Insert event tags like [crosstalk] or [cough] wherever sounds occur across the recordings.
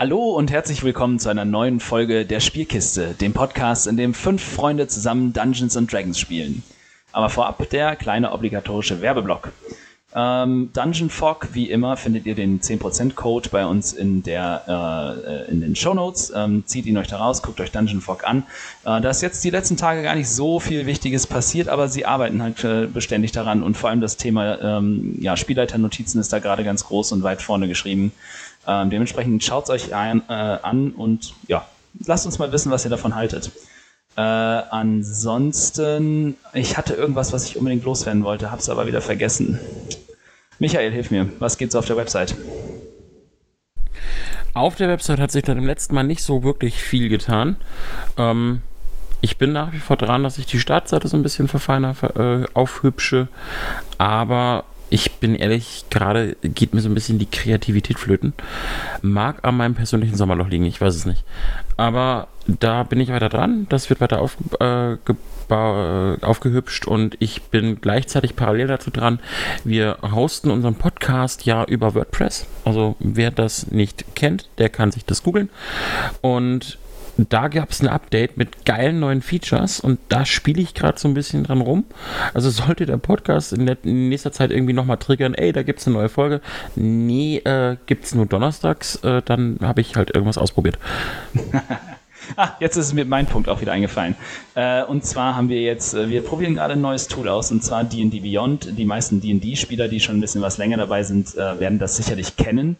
Hallo und herzlich willkommen zu einer neuen Folge der Spielkiste, dem Podcast, in dem fünf Freunde zusammen Dungeons and Dragons spielen. Aber vorab der kleine obligatorische Werbeblock. Ähm, Dungeon Fog, wie immer, findet ihr den 10% Code bei uns in, der, äh, in den Show Notes. Ähm, zieht ihn euch da raus, guckt euch Dungeon Fog an. Äh, da ist jetzt die letzten Tage gar nicht so viel Wichtiges passiert, aber sie arbeiten halt äh, beständig daran und vor allem das Thema ähm, ja, Spielleiternotizen ist da gerade ganz groß und weit vorne geschrieben. Ähm, dementsprechend schaut es euch ein, äh, an und ja, lasst uns mal wissen, was ihr davon haltet. Äh, ansonsten, ich hatte irgendwas, was ich unbedingt loswerden wollte, hab's aber wieder vergessen. Michael, hilf mir. Was geht's auf der Website? Auf der Website hat sich dann im letzten Mal nicht so wirklich viel getan. Ähm, ich bin nach wie vor dran, dass ich die Startseite so ein bisschen verfeiner, äh, aufhübsche. Aber ich bin ehrlich, gerade geht mir so ein bisschen die Kreativität flöten. Mag an meinem persönlichen Sommerloch liegen, ich weiß es nicht. Aber da bin ich weiter dran. Das wird weiter auf, äh, äh, aufgehübscht und ich bin gleichzeitig parallel dazu dran. Wir hosten unseren Podcast ja über WordPress. Also wer das nicht kennt, der kann sich das googeln. Und da gab es ein Update mit geilen neuen Features und da spiele ich gerade so ein bisschen dran rum. Also sollte der Podcast in, in nächster Zeit irgendwie nochmal triggern, ey, da gibt es eine neue Folge. Nee, äh, gibt es nur donnerstags, äh, dann habe ich halt irgendwas ausprobiert. [laughs] Ah, jetzt ist mir mein Punkt auch wieder eingefallen. Äh, und zwar haben wir jetzt, äh, wir probieren gerade ein neues Tool aus, und zwar D&D Beyond. Die meisten D&D-Spieler, die schon ein bisschen was länger dabei sind, äh, werden das sicherlich kennen.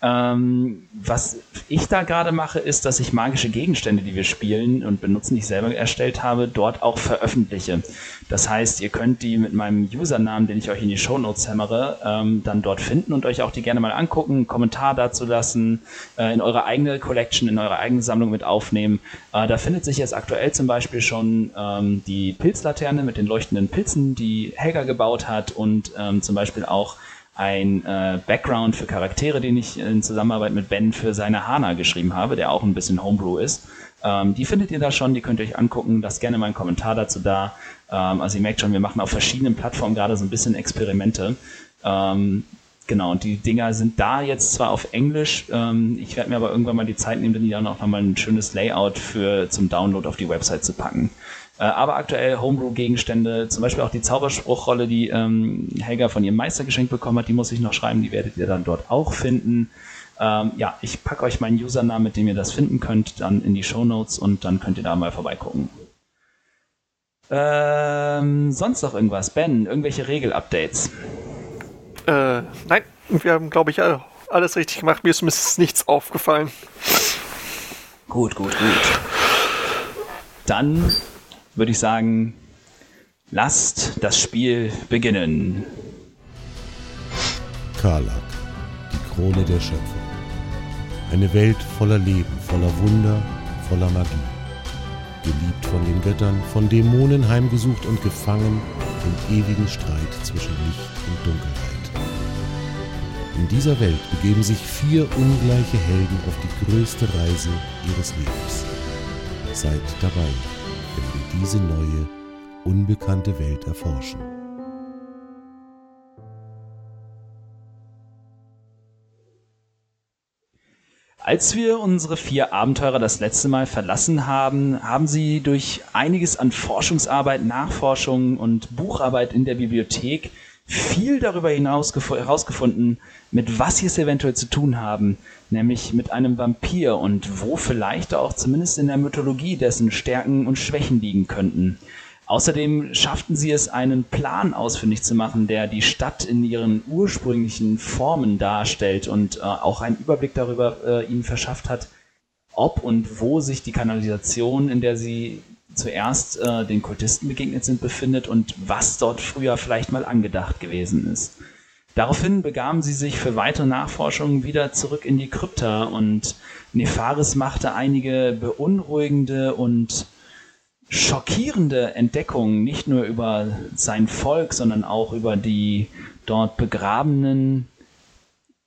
Ähm, was ich da gerade mache, ist, dass ich magische Gegenstände, die wir spielen und benutzen, die ich selber erstellt habe, dort auch veröffentliche. Das heißt, ihr könnt die mit meinem Usernamen, den ich euch in die Show Notes hämmere, ähm, dann dort finden und euch auch die gerne mal angucken, einen Kommentar dazu lassen, äh, in eure eigene Collection, in eure eigene Sammlung mit aufnehmen. Äh, da findet sich jetzt aktuell zum Beispiel schon ähm, die Pilzlaterne mit den leuchtenden Pilzen, die Helga gebaut hat und ähm, zum Beispiel auch ein äh, Background für Charaktere, den ich in Zusammenarbeit mit Ben für seine Hana geschrieben habe, der auch ein bisschen Homebrew ist. Ähm, die findet ihr da schon, die könnt ihr euch angucken. Lasst gerne mal einen Kommentar dazu da. Ähm, also ihr merkt schon, wir machen auf verschiedenen Plattformen gerade so ein bisschen Experimente. Ähm, genau, und die Dinger sind da jetzt zwar auf Englisch, ähm, ich werde mir aber irgendwann mal die Zeit nehmen, die dann auch nochmal ein schönes Layout für zum Download auf die Website zu packen. Äh, aber aktuell Homebrew-Gegenstände, zum Beispiel auch die Zauberspruchrolle, die ähm, Helga von ihrem Meister geschenkt bekommen hat, die muss ich noch schreiben, die werdet ihr dann dort auch finden. Ähm, ja, ich packe euch meinen Usernamen, mit dem ihr das finden könnt, dann in die Show Notes und dann könnt ihr da mal vorbeigucken. Ähm, sonst noch irgendwas? Ben, irgendwelche Regel-Updates? Äh, nein, wir haben, glaube ich, alles richtig gemacht. Mir ist zumindest nichts aufgefallen. Gut, gut, gut. Dann würde ich sagen, lasst das Spiel beginnen. Karlak, die Krone der Schöpfung. Eine Welt voller Leben, voller Wunder, voller Magie. Geliebt von den Göttern, von Dämonen heimgesucht und gefangen im ewigen Streit zwischen Licht und Dunkelheit. In dieser Welt begeben sich vier ungleiche Helden auf die größte Reise ihres Lebens. Seid dabei diese neue, unbekannte Welt erforschen. Als wir unsere vier Abenteurer das letzte Mal verlassen haben, haben sie durch einiges an Forschungsarbeit, Nachforschung und Bucharbeit in der Bibliothek viel darüber hinaus herausgefunden, mit was sie es eventuell zu tun haben, nämlich mit einem Vampir und wo vielleicht auch zumindest in der Mythologie dessen Stärken und Schwächen liegen könnten. Außerdem schafften sie es, einen Plan ausfindig zu machen, der die Stadt in ihren ursprünglichen Formen darstellt und äh, auch einen Überblick darüber äh, ihnen verschafft hat, ob und wo sich die Kanalisation, in der sie zuerst äh, den Kultisten begegnet sind, befindet und was dort früher vielleicht mal angedacht gewesen ist. Daraufhin begaben sie sich für weitere Nachforschungen wieder zurück in die Krypta und Nefaris machte einige beunruhigende und schockierende Entdeckungen, nicht nur über sein Volk, sondern auch über die dort begrabenen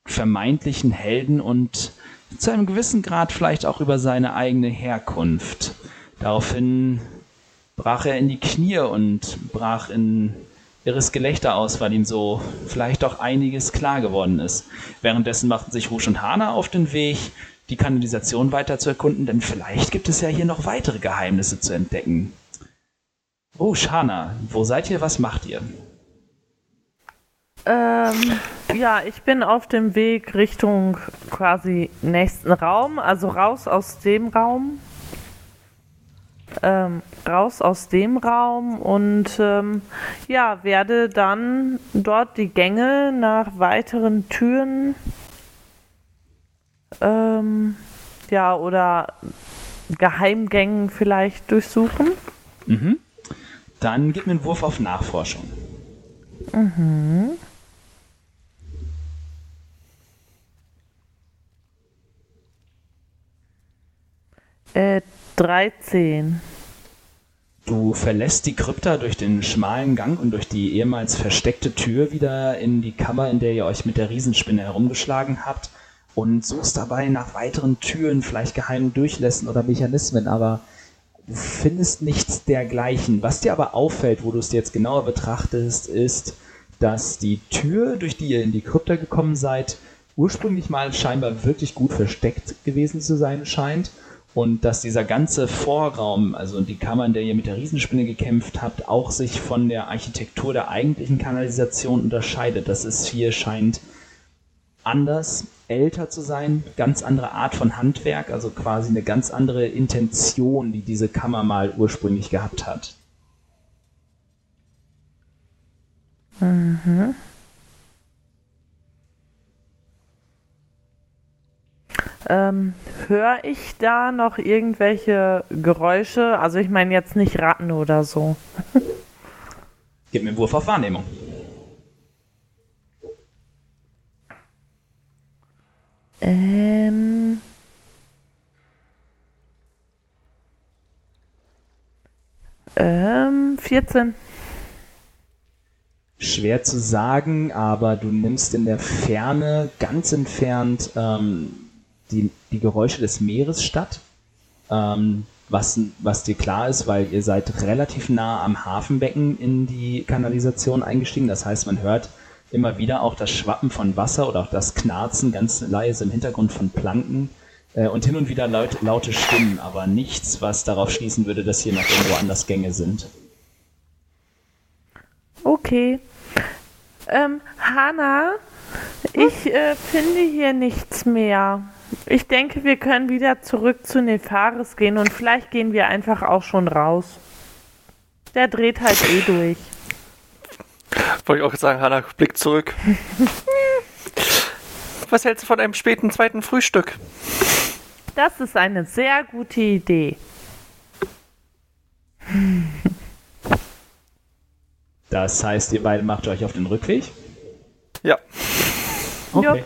vermeintlichen Helden und zu einem gewissen Grad vielleicht auch über seine eigene Herkunft. Daraufhin brach er in die Knie und brach in irres Gelächter aus, weil ihm so vielleicht auch einiges klar geworden ist. Währenddessen machten sich Rusch und Hana auf den Weg, die Kanalisation weiter zu erkunden, denn vielleicht gibt es ja hier noch weitere Geheimnisse zu entdecken. Rusch, Hana, wo seid ihr, was macht ihr? Ähm, ja, ich bin auf dem Weg Richtung quasi nächsten Raum, also raus aus dem Raum. Ähm, raus aus dem Raum und ähm, ja, werde dann dort die Gänge nach weiteren Türen ähm, ja oder Geheimgängen vielleicht durchsuchen. Mhm. Dann gib mir einen Wurf auf Nachforschung. Mhm. Äh, 13. Du verlässt die Krypta durch den schmalen Gang und durch die ehemals versteckte Tür wieder in die Kammer, in der ihr euch mit der Riesenspinne herumgeschlagen habt und suchst dabei nach weiteren Türen, vielleicht geheimen Durchlässen oder Mechanismen, aber du findest nichts dergleichen. Was dir aber auffällt, wo du es jetzt genauer betrachtest, ist, dass die Tür, durch die ihr in die Krypta gekommen seid, ursprünglich mal scheinbar wirklich gut versteckt gewesen zu sein scheint und dass dieser ganze Vorraum, also die Kammer, in der ihr mit der Riesenspinne gekämpft habt, auch sich von der Architektur der eigentlichen Kanalisation unterscheidet. Das ist hier scheint anders, älter zu sein, ganz andere Art von Handwerk, also quasi eine ganz andere Intention, die diese Kammer mal ursprünglich gehabt hat. Mhm. Ähm, Höre ich da noch irgendwelche Geräusche? Also ich meine jetzt nicht Ratten oder so. Gib mir einen Wurf auf Wahrnehmung. Ähm. Ähm, 14. Schwer zu sagen, aber du nimmst in der Ferne, ganz entfernt, ähm, die, die Geräusche des Meeres statt. Ähm, was, was dir klar ist, weil ihr seid relativ nah am Hafenbecken in die Kanalisation eingestiegen. Das heißt, man hört immer wieder auch das Schwappen von Wasser oder auch das Knarzen ganz leise im Hintergrund von Planken äh, und hin und wieder laut, laute Stimmen, aber nichts, was darauf schließen würde, dass hier noch irgendwo anders Gänge sind. Okay. Ähm, Hanna, ich äh, finde hier nichts mehr. Ich denke, wir können wieder zurück zu Nefaris gehen und vielleicht gehen wir einfach auch schon raus. Der dreht halt eh durch. Wollte ich auch sagen, Hanna, Blick zurück. [laughs] Was hältst du von einem späten zweiten Frühstück? Das ist eine sehr gute Idee. Das heißt, ihr beide macht euch auf den Rückweg? Ja. Okay.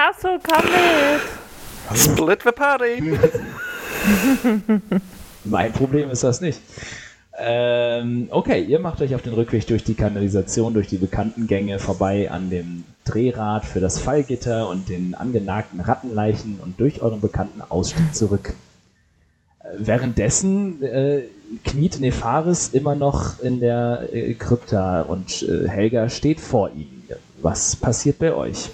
Hasso, komm mit! Split the party. [laughs] Mein Problem ist das nicht. Ähm, okay, ihr macht euch auf den Rückweg durch die Kanalisation, durch die bekannten Gänge vorbei an dem Drehrad für das Fallgitter und den angenagten Rattenleichen und durch euren bekannten Ausstieg zurück. Äh, währenddessen äh, kniet Nefaris immer noch in der äh, Krypta und äh, Helga steht vor ihm. Was passiert bei euch?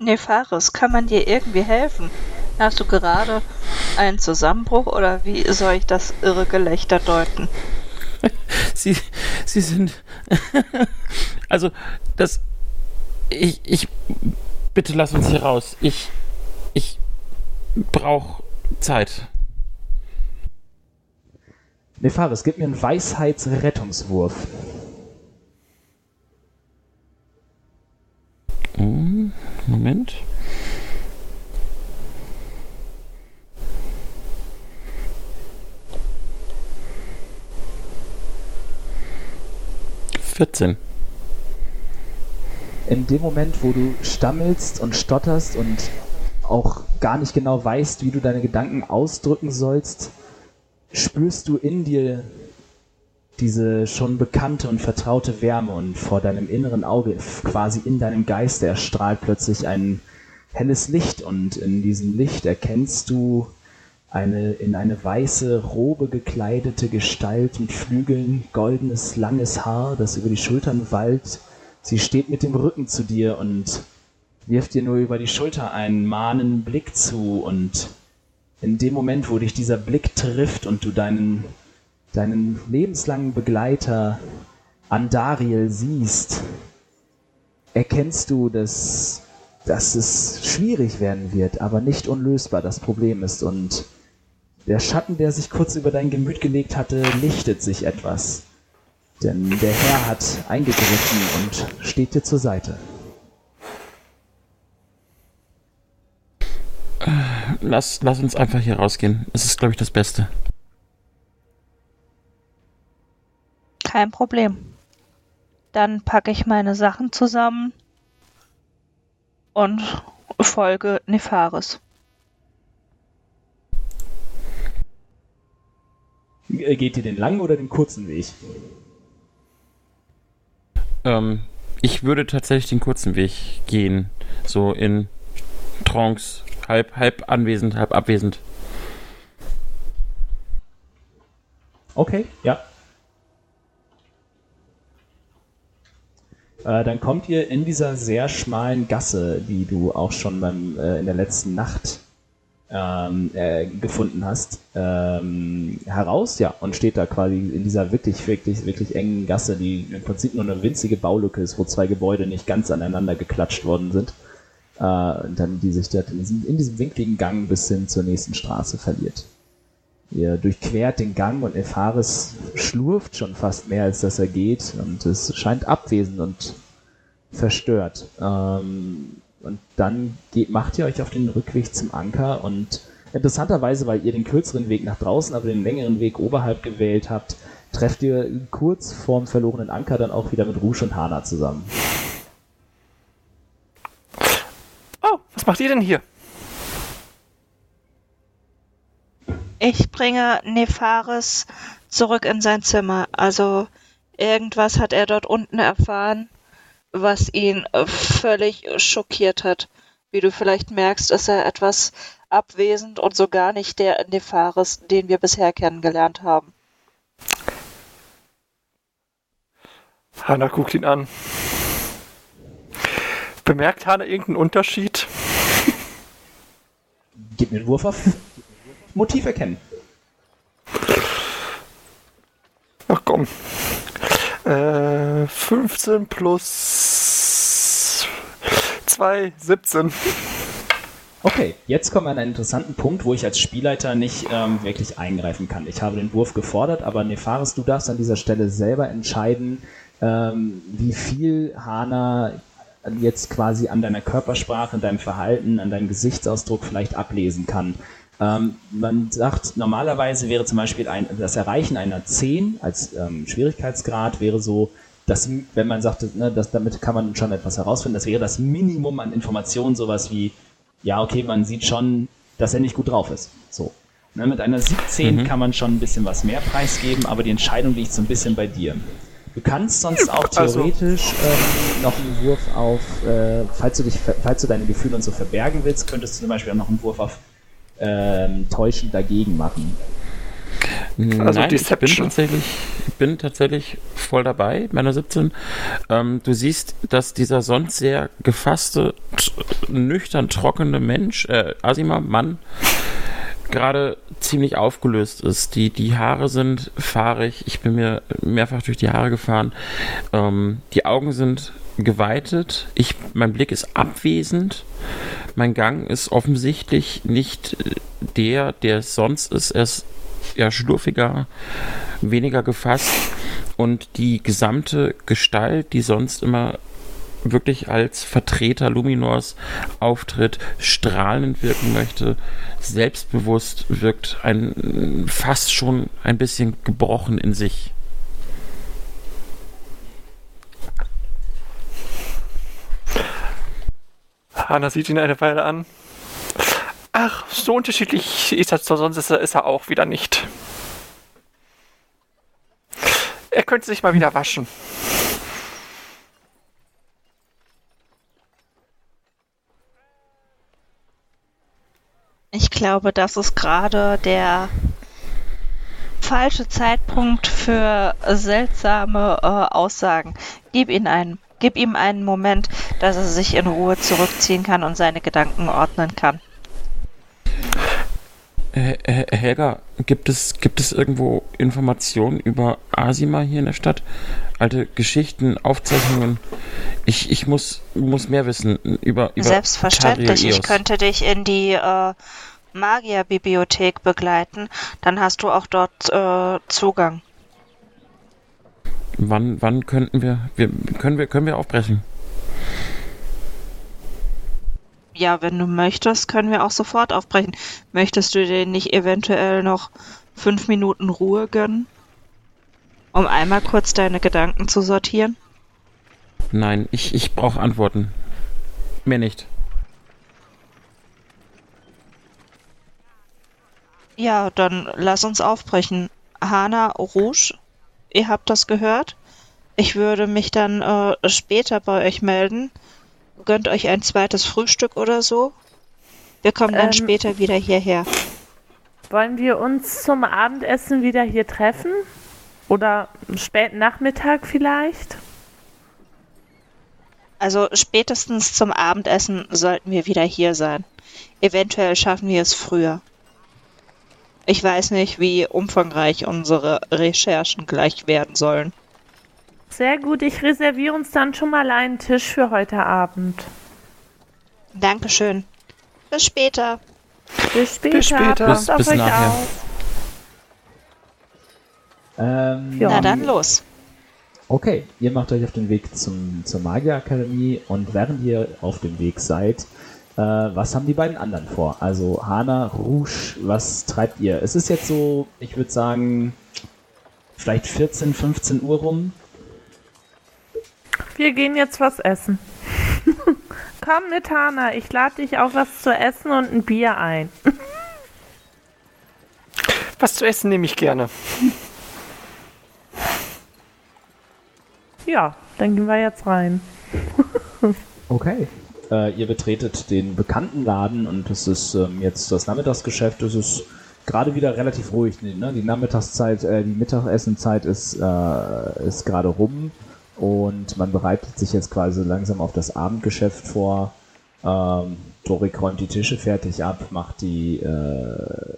Nefaris, kann man dir irgendwie helfen? Hast du gerade einen Zusammenbruch oder wie soll ich das irre Gelächter deuten? [laughs] Sie, Sie sind. [laughs] also, das. Ich, ich. Bitte lass uns hier raus. Ich. Ich. Brauch Zeit. Nefaris, gib mir einen Weisheitsrettungswurf. Hm, Moment. Vierzehn. in dem Moment, wo du stammelst und stotterst und auch gar nicht genau weißt, wie du deine Gedanken ausdrücken sollst, spürst du in dir diese schon bekannte und vertraute Wärme und vor deinem inneren Auge, quasi in deinem Geiste, erstrahlt plötzlich ein helles Licht und in diesem Licht erkennst du eine in eine weiße Robe gekleidete Gestalt mit Flügeln, goldenes, langes Haar, das über die Schultern wallt. Sie steht mit dem Rücken zu dir und wirft dir nur über die Schulter einen mahnenden Blick zu und in dem Moment, wo dich dieser Blick trifft und du deinen, deinen lebenslangen Begleiter Andariel siehst, erkennst du, dass, dass es schwierig werden wird, aber nicht unlösbar das Problem ist und der Schatten, der sich kurz über dein Gemüt gelegt hatte, lichtet sich etwas. Denn der Herr hat eingegriffen und steht dir zur Seite. Lass, lass uns einfach hier rausgehen. Es ist, glaube ich, das Beste. Kein Problem. Dann packe ich meine Sachen zusammen und folge Nefaris. Äh, Geht ihr den langen oder den kurzen Weg? Ähm, ich würde tatsächlich den kurzen Weg gehen. So in Trance. Halb, halb anwesend, halb abwesend. Okay, ja. Äh, dann kommt ihr in dieser sehr schmalen Gasse, die du auch schon beim, äh, in der letzten Nacht ähm, äh, gefunden hast, ähm, heraus, ja, und steht da quasi in dieser wirklich, wirklich, wirklich engen Gasse, die im Prinzip nur eine winzige Baulücke ist, wo zwei Gebäude nicht ganz aneinander geklatscht worden sind. Äh, und dann die sich dort in diesem, in diesem winkligen Gang bis hin zur nächsten Straße verliert. Ihr durchquert den Gang und Epharis schlurft schon fast mehr, als dass er geht und es scheint abwesend und verstört. Ähm, und dann geht, macht ihr euch auf den Rückweg zum Anker und interessanterweise, weil ihr den kürzeren Weg nach draußen, aber den längeren Weg oberhalb gewählt habt, trefft ihr kurz vorm verlorenen Anker dann auch wieder mit Rouge und Hana zusammen. Oh, was macht ihr denn hier? Ich bringe Nefaris zurück in sein Zimmer. Also irgendwas hat er dort unten erfahren, was ihn völlig schockiert hat. Wie du vielleicht merkst, ist er etwas abwesend und so gar nicht der Nefaris, den wir bisher kennengelernt haben. Hanna guckt ihn an. Bemerkt Hanna irgendeinen Unterschied? Gib mir einen Wurf auf Motiv erkennen. Ach komm. Äh, 15 plus 2, 17. Okay, jetzt kommen wir an einen interessanten Punkt, wo ich als Spielleiter nicht ähm, wirklich eingreifen kann. Ich habe den Wurf gefordert, aber Nefaris, du darfst an dieser Stelle selber entscheiden, ähm, wie viel Hana jetzt quasi an deiner Körpersprache, an deinem Verhalten, an deinem Gesichtsausdruck vielleicht ablesen kann. Ähm, man sagt, normalerweise wäre zum Beispiel ein, das Erreichen einer 10 als ähm, Schwierigkeitsgrad wäre so, dass, wenn man sagt, ne, dass, damit kann man schon etwas herausfinden, das wäre das Minimum an Informationen, sowas wie, ja, okay, man sieht schon, dass er nicht gut drauf ist. So. Ne, mit einer 17 Mhm. kann man schon ein bisschen was mehr preisgeben, aber die Entscheidung liegt so ein bisschen bei dir. Du kannst sonst auch theoretisch ähm, noch einen Wurf auf, äh, falls du dich, falls du deine Gefühle und so verbergen willst, könntest du zum Beispiel auch noch einen Wurf auf ähm, Täuschen dagegen machen. Also Nein, Deception. ich bin tatsächlich, ich bin tatsächlich voll dabei, meiner 17. Ähm, du siehst, dass dieser sonst sehr gefasste, nüchtern trockene Mensch, äh, Asima, Mann, gerade ziemlich aufgelöst ist. Die, die Haare sind fahrig. Ich bin mir mehrfach durch die Haare gefahren. Ähm, die Augen sind geweitet. Ich, mein Blick ist abwesend. Mein Gang ist offensichtlich nicht äh, der, der es sonst ist. Er ist ja schlurfiger, weniger gefasst und die gesamte Gestalt, die sonst immer wirklich als Vertreter Luminors auftritt, strahlend wirken möchte, selbstbewusst wirkt, ein fast schon ein bisschen gebrochen in sich. Hanna sieht ihn eine Weile an. Ach, so unterschiedlich ist er sonst ist er, ist er auch wieder nicht. Er könnte sich mal wieder waschen. Ich glaube, das ist gerade der falsche Zeitpunkt für seltsame äh, Aussagen. Gib, ihn einen, gib ihm einen Moment, dass er sich in Ruhe zurückziehen kann und seine Gedanken ordnen kann. Äh, Helga, gibt es, gibt es irgendwo Informationen über Asima hier in der Stadt? Alte Geschichten, Aufzeichnungen? Ich, ich muss, muss mehr wissen über, über Selbstverständlich, ich könnte dich in die äh, Magierbibliothek begleiten. Dann hast du auch dort äh, Zugang. Wann, wann könnten wir, wir, können wir, können wir aufbrechen? Ja, wenn du möchtest, können wir auch sofort aufbrechen. Möchtest du dir nicht eventuell noch fünf Minuten Ruhe gönnen? Um einmal kurz deine Gedanken zu sortieren? Nein, ich, ich brauche Antworten. Mehr nicht. Ja, dann lass uns aufbrechen. Hana Rouge, ihr habt das gehört? Ich würde mich dann äh, später bei euch melden. Gönnt euch ein zweites Frühstück oder so. Wir kommen dann Ähm. später wieder hierher. Wollen wir uns zum Abendessen wieder hier treffen? Oder spät Nachmittag vielleicht? Also spätestens zum Abendessen sollten wir wieder hier sein. Eventuell schaffen wir es früher. Ich weiß nicht, wie umfangreich unsere Recherchen gleich werden sollen. Sehr gut, ich reserviere uns dann schon mal einen Tisch für heute Abend. Dankeschön. Bis später. Bis später. Bis später. Passt Bis- auf bis euch nachher. auf. Ähm, Ja. Na dann los. Okay, ihr macht euch auf den Weg zum, zur Magierakademie und während ihr auf dem Weg seid, was haben die beiden anderen vor? Also Hana, Rouge, was treibt ihr? Es ist jetzt so, ich würde sagen, vielleicht 14, 15 Uhr rum. Wir gehen jetzt was essen. [laughs] Komm mit, Hana, ich lade dich auf was zu essen und ein Bier ein. [laughs] Was zu essen nehme ich gerne. Ja, dann gehen wir jetzt rein. Okay. Äh, ihr betretet den bekannten Laden und es ist ähm, jetzt das Nachmittagsgeschäft. Es ist gerade wieder relativ ruhig. Ne? Die Nachmittagszeit, äh, die Mittagessenzeit ist, äh, ist gerade rum und man bereitet sich jetzt quasi langsam auf das Abendgeschäft vor. Ähm, Dorik räumt die Tische fertig ab, macht die, äh,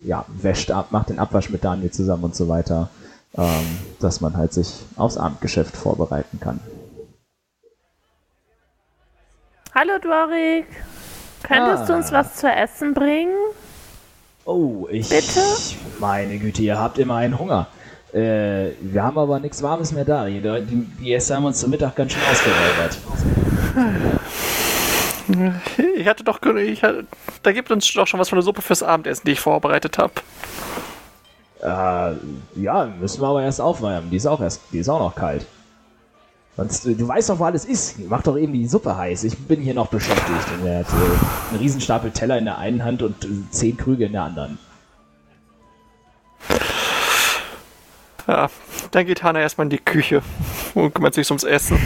ja, wäscht ab, macht den Abwasch mit Daniel zusammen und so weiter, ähm, dass man halt sich aufs Abendgeschäft vorbereiten kann. Hallo Dorik, könntest du Ah. uns was zu essen bringen? Oh, ich. Bitte? Meine Güte, ihr habt immer einen Hunger. Äh, wir haben aber nichts Warmes mehr da. Die, die, die Gäste haben uns zum Mittag ganz schön ausgeräubert. Ich hatte doch. Ich hatte, da gibt uns doch schon was von der Suppe fürs Abendessen, die ich vorbereitet habe. Äh, ja, müssen wir aber erst aufwärmen. Die ist auch erst, die ist auch noch kalt. Sonst, äh, du weißt doch, wo alles ist. Mach doch eben die Suppe heiß. Ich bin hier noch beschäftigt. Und er hat äh, einen Riesenstapel Teller in der einen Hand und äh, zehn Krüge in der anderen. Ja, dann geht Hannah erstmal in die Küche und kümmert sich ums Essen.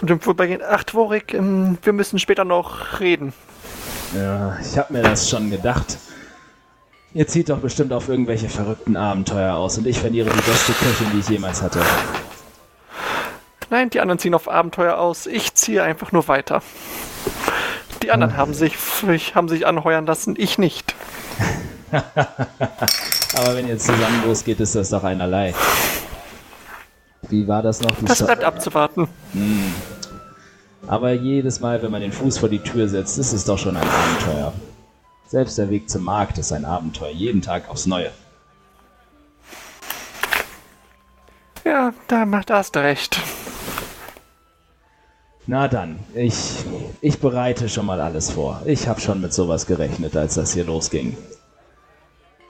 Und im Vorbeigehen, ach Dvorik, ähm, wir müssen später noch reden. Ja, ich hab mir das schon gedacht. Ihr zieht doch bestimmt auf irgendwelche verrückten Abenteuer aus und ich verliere die beste Köchin, die ich jemals hatte. Nein, die anderen ziehen auf Abenteuer aus. Ich ziehe einfach nur weiter. Die anderen haben sich, haben sich anheuern lassen, ich nicht. [laughs] Aber wenn ihr zusammen losgeht, ist das doch einerlei. Wie war das noch? Die Das bleibt abzuwarten. Aber jedes Mal, wenn man den Fuß vor die Tür setzt, ist es doch schon ein Abenteuer. Selbst der Weg zum Markt ist ein Abenteuer, jeden Tag aufs Neue. Ja, da, da hast du recht. Na dann, ich, ich bereite schon mal alles vor. Ich habe schon mit sowas gerechnet, als das hier losging.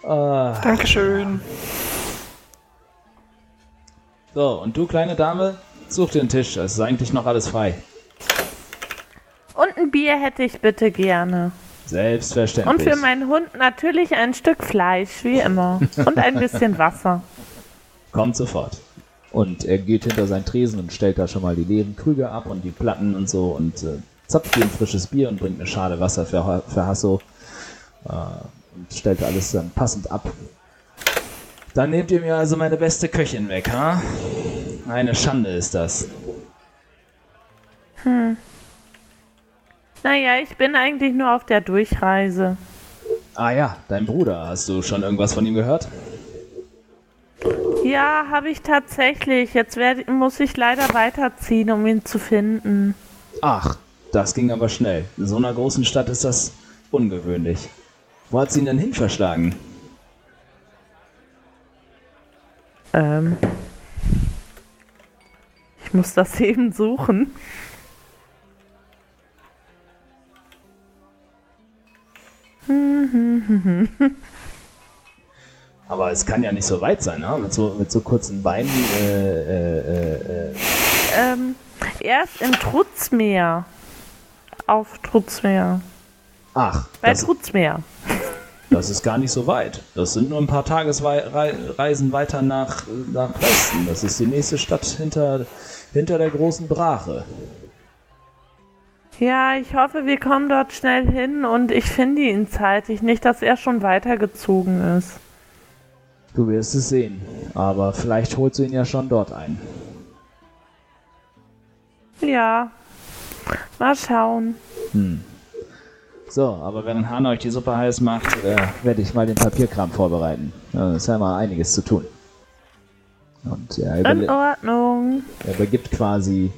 Ah, Dankeschön. so, und du, kleine Dame, such dir einen Tisch. Es ist eigentlich noch alles frei. Und ein Bier hätte ich bitte gerne. Selbstverständlich. Und für meinen Hund natürlich ein Stück Fleisch, wie immer. Und ein bisschen Wasser. Kommt sofort. Und er geht hinter seinen Tresen und stellt da schon mal die leeren Krüge ab und die Platten und so und äh, zapft ein frisches Bier und bringt eine Schale Wasser für, für Hasso äh, und stellt alles dann passend ab. Dann nehmt ihr mir also meine beste Köchin weg, ha? Eine Schande ist das. Naja, ich bin eigentlich nur auf der Durchreise. Ah ja, dein Bruder. Hast du schon irgendwas von ihm gehört? Ja, habe ich tatsächlich. Jetzt werd, muss ich leider weiterziehen, um ihn zu finden. Ach, das ging aber schnell. In so einer großen Stadt ist das ungewöhnlich. Wo hat sie ihn denn hin verschlagen? Ähm. Ich muss das [laughs] eben suchen. [laughs] Aber es kann ja nicht so weit sein, ne? mit, so, mit so kurzen Beinen. Äh, äh, äh, Ähm, er ist in Trutzmeer. Auf Trutzmeer. Ach, Bei das, Trutzmeer. das ist gar nicht so weit. Das sind nur ein paar Tagesreisen weiter nach, nach Westen. Das ist die nächste Stadt hinter, hinter der großen Brache. Ja, ich hoffe, wir kommen dort schnell hin und ich finde ihn zeitig. Nicht, dass er schon weitergezogen ist. Du wirst es sehen. Aber vielleicht holst du ihn ja schon dort ein. Ja. Mal schauen. So, aber während Hahn euch die Suppe heiß macht, äh, werde ich mal den Papierkram vorbereiten. Ja, ist ja mal einiges zu tun. Und er, In Ordnung. er übergibt quasi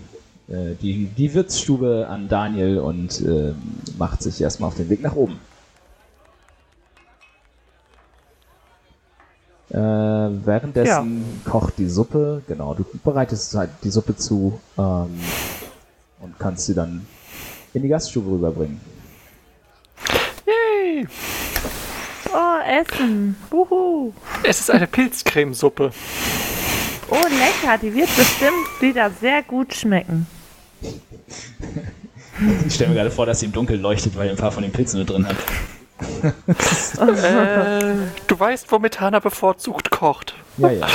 äh, die, die Wirtsstube an Daniel und äh, macht sich erstmal auf den Weg nach oben. Äh, währenddessen kocht die Suppe, genau, du bereitest halt die Suppe zu ähm, und kannst sie dann in die Gaststube rüberbringen. Yay! Oh, Essen. Wuhu. Es ist eine Pilzcremesuppe. Oh, lecker. Die wird bestimmt wieder sehr gut schmecken. Ich stelle mir gerade vor, dass sie im Dunkeln leuchtet, weil ihr ein paar von den Pilzen mit drin hat. Äh, du weißt, womit Hana bevorzugt kocht. Ja, ja.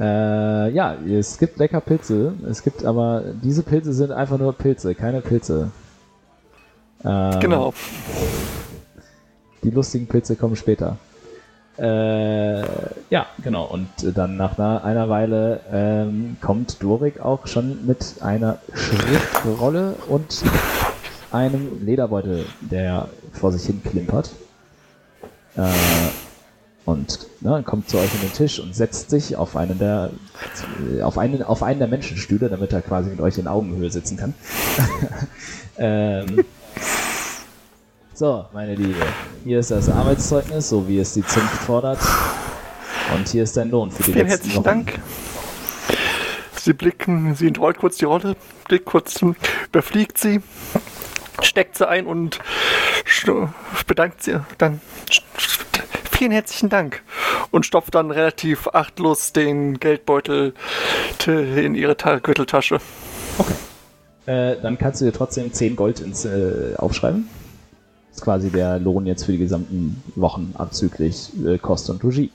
äh, ja, es gibt lecker Pilze. Es gibt aber, diese Pilze sind einfach nur Pilze, keine Pilze. Ähm, Genau. Die lustigen Pilze kommen später. Äh, ja, genau. Und dann nach einer, einer Weile ähm, kommt Dorik auch schon mit einer Schriftrolle und einem Lederbeutel, der vor sich hin klimpert. Äh, und ne, kommt zu euch an den Tisch und setzt sich auf einen der auf einen auf einen der Menschenstühle, damit er quasi mit euch in Augenhöhe sitzen kann. [laughs] ähm, so, meine Liebe, hier ist das Arbeitszeugnis, so wie es die Zunft fordert. Und hier ist dein Lohn für die Vielen letzten herzlichen Wochen. Dank. Sie blicken, sie entrollt kurz die Rolle, blickt kurz, überfliegt sie, steckt sie ein und bedankt sie dann. Vielen herzlichen Dank. Und stopft dann relativ achtlos den Geldbeutel in ihre Ta Gürteltasche. Äh, dann kannst du dir trotzdem 10 Gold ins, äh, aufschreiben. Das ist quasi der Lohn jetzt für die gesamten Wochen abzüglich äh, Kost und Logis.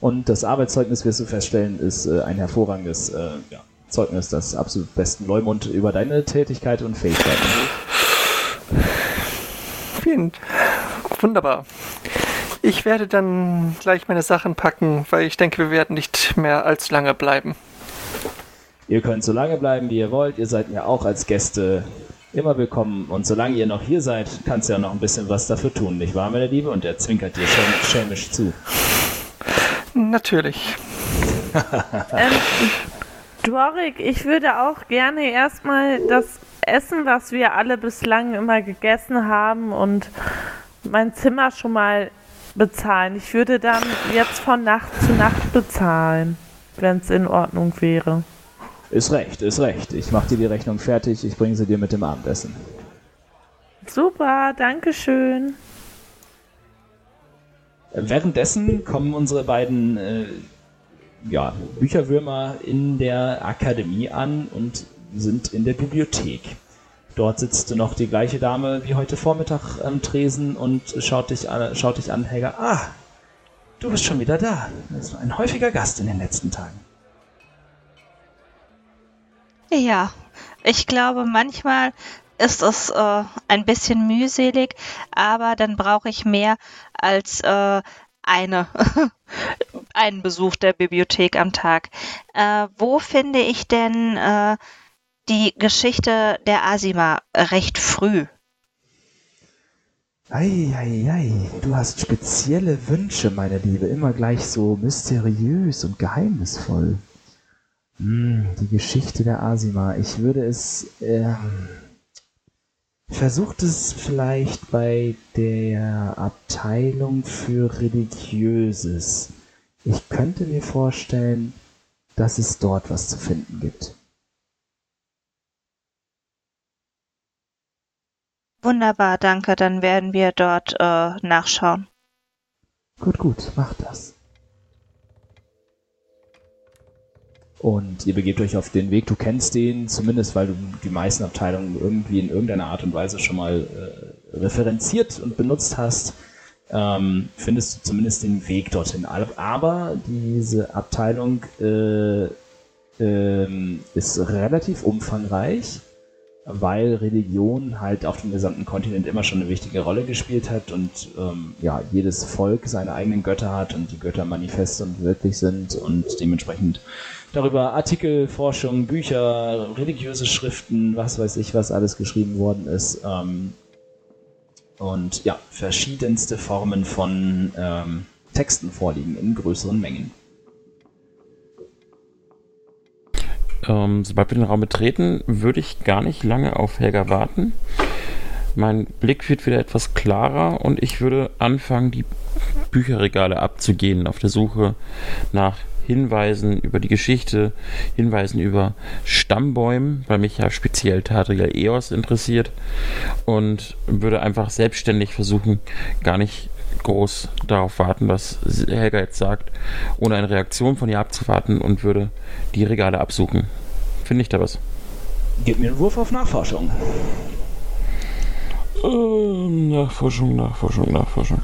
Und das Arbeitszeugnis, wirst du feststellen, ist äh, ein hervorragendes äh, ja, Zeugnis des absolut besten Leumund über deine Tätigkeit und Fähigkeiten. Vielen wunderbar. Ich werde dann gleich meine Sachen packen, weil ich denke, wir werden nicht mehr allzu lange bleiben. Ihr könnt so lange bleiben, wie ihr wollt. Ihr seid ja auch als Gäste immer willkommen. Und solange ihr noch hier seid, kannst du ja noch ein bisschen was dafür tun, nicht wahr, meine Liebe? Und er zwinkert dir schelm schelmisch zu. Natürlich. [laughs] Ähm, Dworik, ich würde auch gerne erstmal das Essen, was wir alle bislang immer gegessen haben und mein Zimmer schon mal bezahlen. Ich würde dann jetzt von Nacht zu Nacht bezahlen, wenn es in Ordnung wäre. Ist recht, ist recht. Ich mach dir die Rechnung fertig, ich bringe sie dir mit dem Abendessen. Super, danke schön. Währenddessen kommen unsere beiden äh, ja, Bücherwürmer in der Akademie an und sind in der Bibliothek. Dort sitzt noch die gleiche Dame wie heute Vormittag am Tresen und schaut dich an, schaut dich an Helga. Ah, du bist schon wieder da. Das war ein häufiger Gast in den letzten Tagen. Ja, ich glaube, manchmal ist es äh, ein bisschen mühselig, aber dann brauche ich mehr als äh, eine, [laughs] einen Besuch der Bibliothek am Tag. Äh, wo finde ich denn äh, die Geschichte der Asima recht früh? Eieiei, du hast spezielle Wünsche, meine Liebe, immer gleich so mysteriös und geheimnisvoll. Hm, die Geschichte der Asima. Ich würde es. Ähm, versucht es vielleicht bei der Abteilung für Religiöses. Ich könnte mir vorstellen, dass es dort was zu finden gibt. Wunderbar, danke. Dann werden wir dort äh, nachschauen. Gut, gut, mach das. Und ihr begebt euch auf den Weg. Du kennst den, zumindest weil du die meisten Abteilungen irgendwie in irgendeiner Art und Weise schon mal äh, referenziert und benutzt hast. Ähm, findest du zumindest den Weg dorthin. Aber diese Abteilung äh, äh, ist relativ umfangreich weil Religion halt auf dem gesamten Kontinent immer schon eine wichtige Rolle gespielt hat und ähm, ja, jedes Volk seine eigenen Götter hat und die Götter manifest und wirklich sind und dementsprechend darüber Artikel, Forschung, Bücher, religiöse Schriften, was weiß ich, was alles geschrieben worden ist. Ähm, und ja, verschiedenste Formen von ähm, Texten vorliegen in größeren Mengen. Ähm, sobald wir den Raum betreten, würde ich gar nicht lange auf Helga warten. Mein Blick wird wieder etwas klarer und ich würde anfangen, die Bücherregale abzugehen auf der Suche nach Hinweisen über die Geschichte, Hinweisen über Stammbäume, weil mich ja speziell Tadriel Eos interessiert und würde einfach selbstständig versuchen, gar nicht groß darauf warten, was Helga jetzt sagt, ohne eine Reaktion von ihr abzuwarten und würde die Regale absuchen. Finde ich da was? Gib mir einen Wurf auf Nachforschung. Ähm, Nachforschung, Nachforschung, Nachforschung.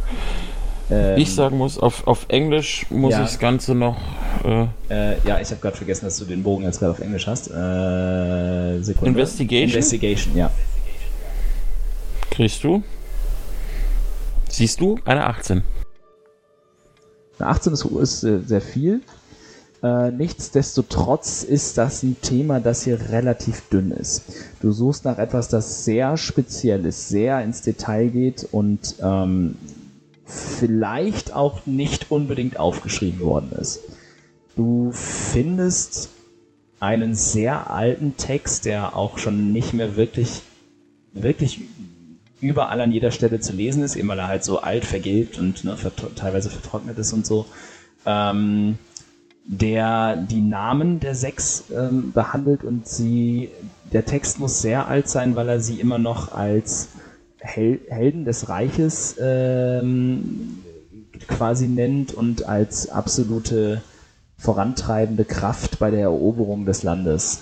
Ähm, ich sagen muss, auf, auf Englisch muss ja. ich das Ganze noch. Äh, äh, ja, ich habe gerade vergessen, dass du den Bogen jetzt gerade auf Englisch hast. Äh, Sekunde. Investigation? Investigation, ja. Kriegst du? Siehst du? Eine 18. Eine 18 ist, ist äh, sehr viel. Äh, nichtsdestotrotz ist das ein Thema, das hier relativ dünn ist. Du suchst nach etwas, das sehr speziell ist, sehr ins Detail geht und ähm, vielleicht auch nicht unbedingt aufgeschrieben worden ist. Du findest einen sehr alten Text, der auch schon nicht mehr wirklich, wirklich überall an jeder Stelle zu lesen ist, eben weil er halt so alt vergilbt und ne, teilweise vertrocknet ist und so. Ähm, der die Namen der sechs ähm, behandelt und sie, der Text muss sehr alt sein, weil er sie immer noch als Hel Helden des Reiches ähm, quasi nennt und als absolute vorantreibende Kraft bei der Eroberung des Landes.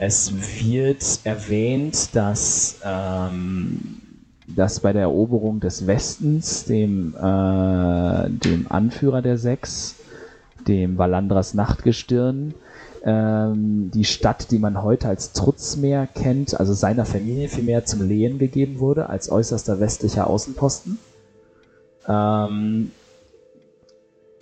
Es wird erwähnt, dass, ähm, dass bei der Eroberung des Westens, dem, äh, dem Anführer der Sechs, dem Valandras Nachtgestirn, ähm, die Stadt, die man heute als Trutzmeer kennt, also seiner Familie vielmehr zum Lehen gegeben wurde, als äußerster westlicher Außenposten. Ähm,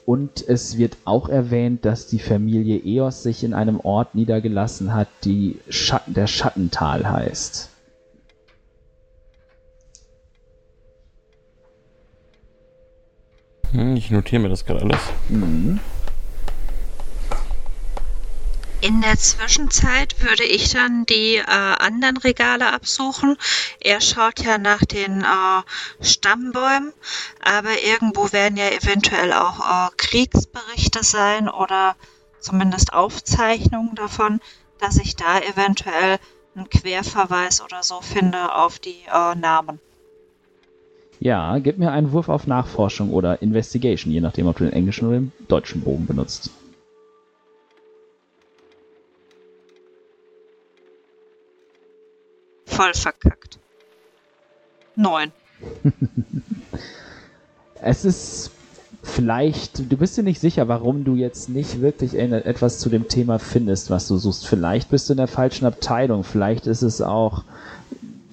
und es wird auch erwähnt, dass die Familie Eos sich in einem Ort niedergelassen hat, die Schatten, der Schattental heißt. Hm, ich notiere mir das gerade alles. Mhm. In der Zwischenzeit würde ich dann die äh, anderen Regale absuchen. Er schaut ja nach den äh, Stammbäumen, aber irgendwo werden ja eventuell auch äh, Kriegsberichte sein oder zumindest Aufzeichnungen davon, dass ich da eventuell einen Querverweis oder so finde auf die äh, Namen. Ja, gib mir einen Wurf auf Nachforschung oder Investigation, je nachdem, ob du den englischen oder den deutschen Bogen benutzt. Voll verkackt. Neun. [laughs] es ist vielleicht, du bist dir nicht sicher, warum du jetzt nicht wirklich etwas zu dem Thema findest, was du suchst. Vielleicht bist du in der falschen Abteilung, vielleicht ist es auch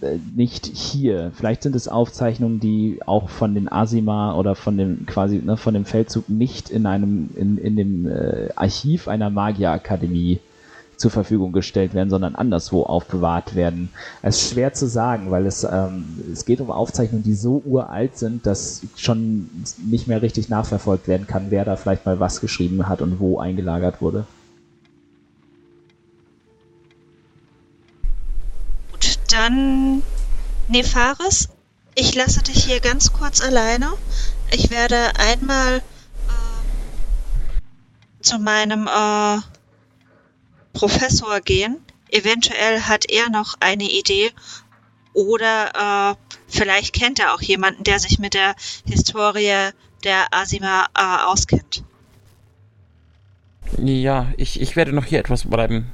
äh, nicht hier. Vielleicht sind es Aufzeichnungen, die auch von den Asima oder von dem quasi ne, von dem Feldzug nicht in einem in, in dem äh, Archiv einer Magierakademie zur Verfügung gestellt werden, sondern anderswo aufbewahrt werden. Es ist schwer zu sagen, weil es, ähm, es geht um Aufzeichnungen, die so uralt sind, dass schon nicht mehr richtig nachverfolgt werden kann, wer da vielleicht mal was geschrieben hat und wo eingelagert wurde. Gut, dann Nefaris, ich lasse dich hier ganz kurz alleine. Ich werde einmal äh, zu meinem äh, Professor gehen. Eventuell hat er noch eine Idee oder äh, vielleicht kennt er auch jemanden, der sich mit der Historie der Asima äh, auskennt. Ja, ich, ich werde noch hier etwas bleiben.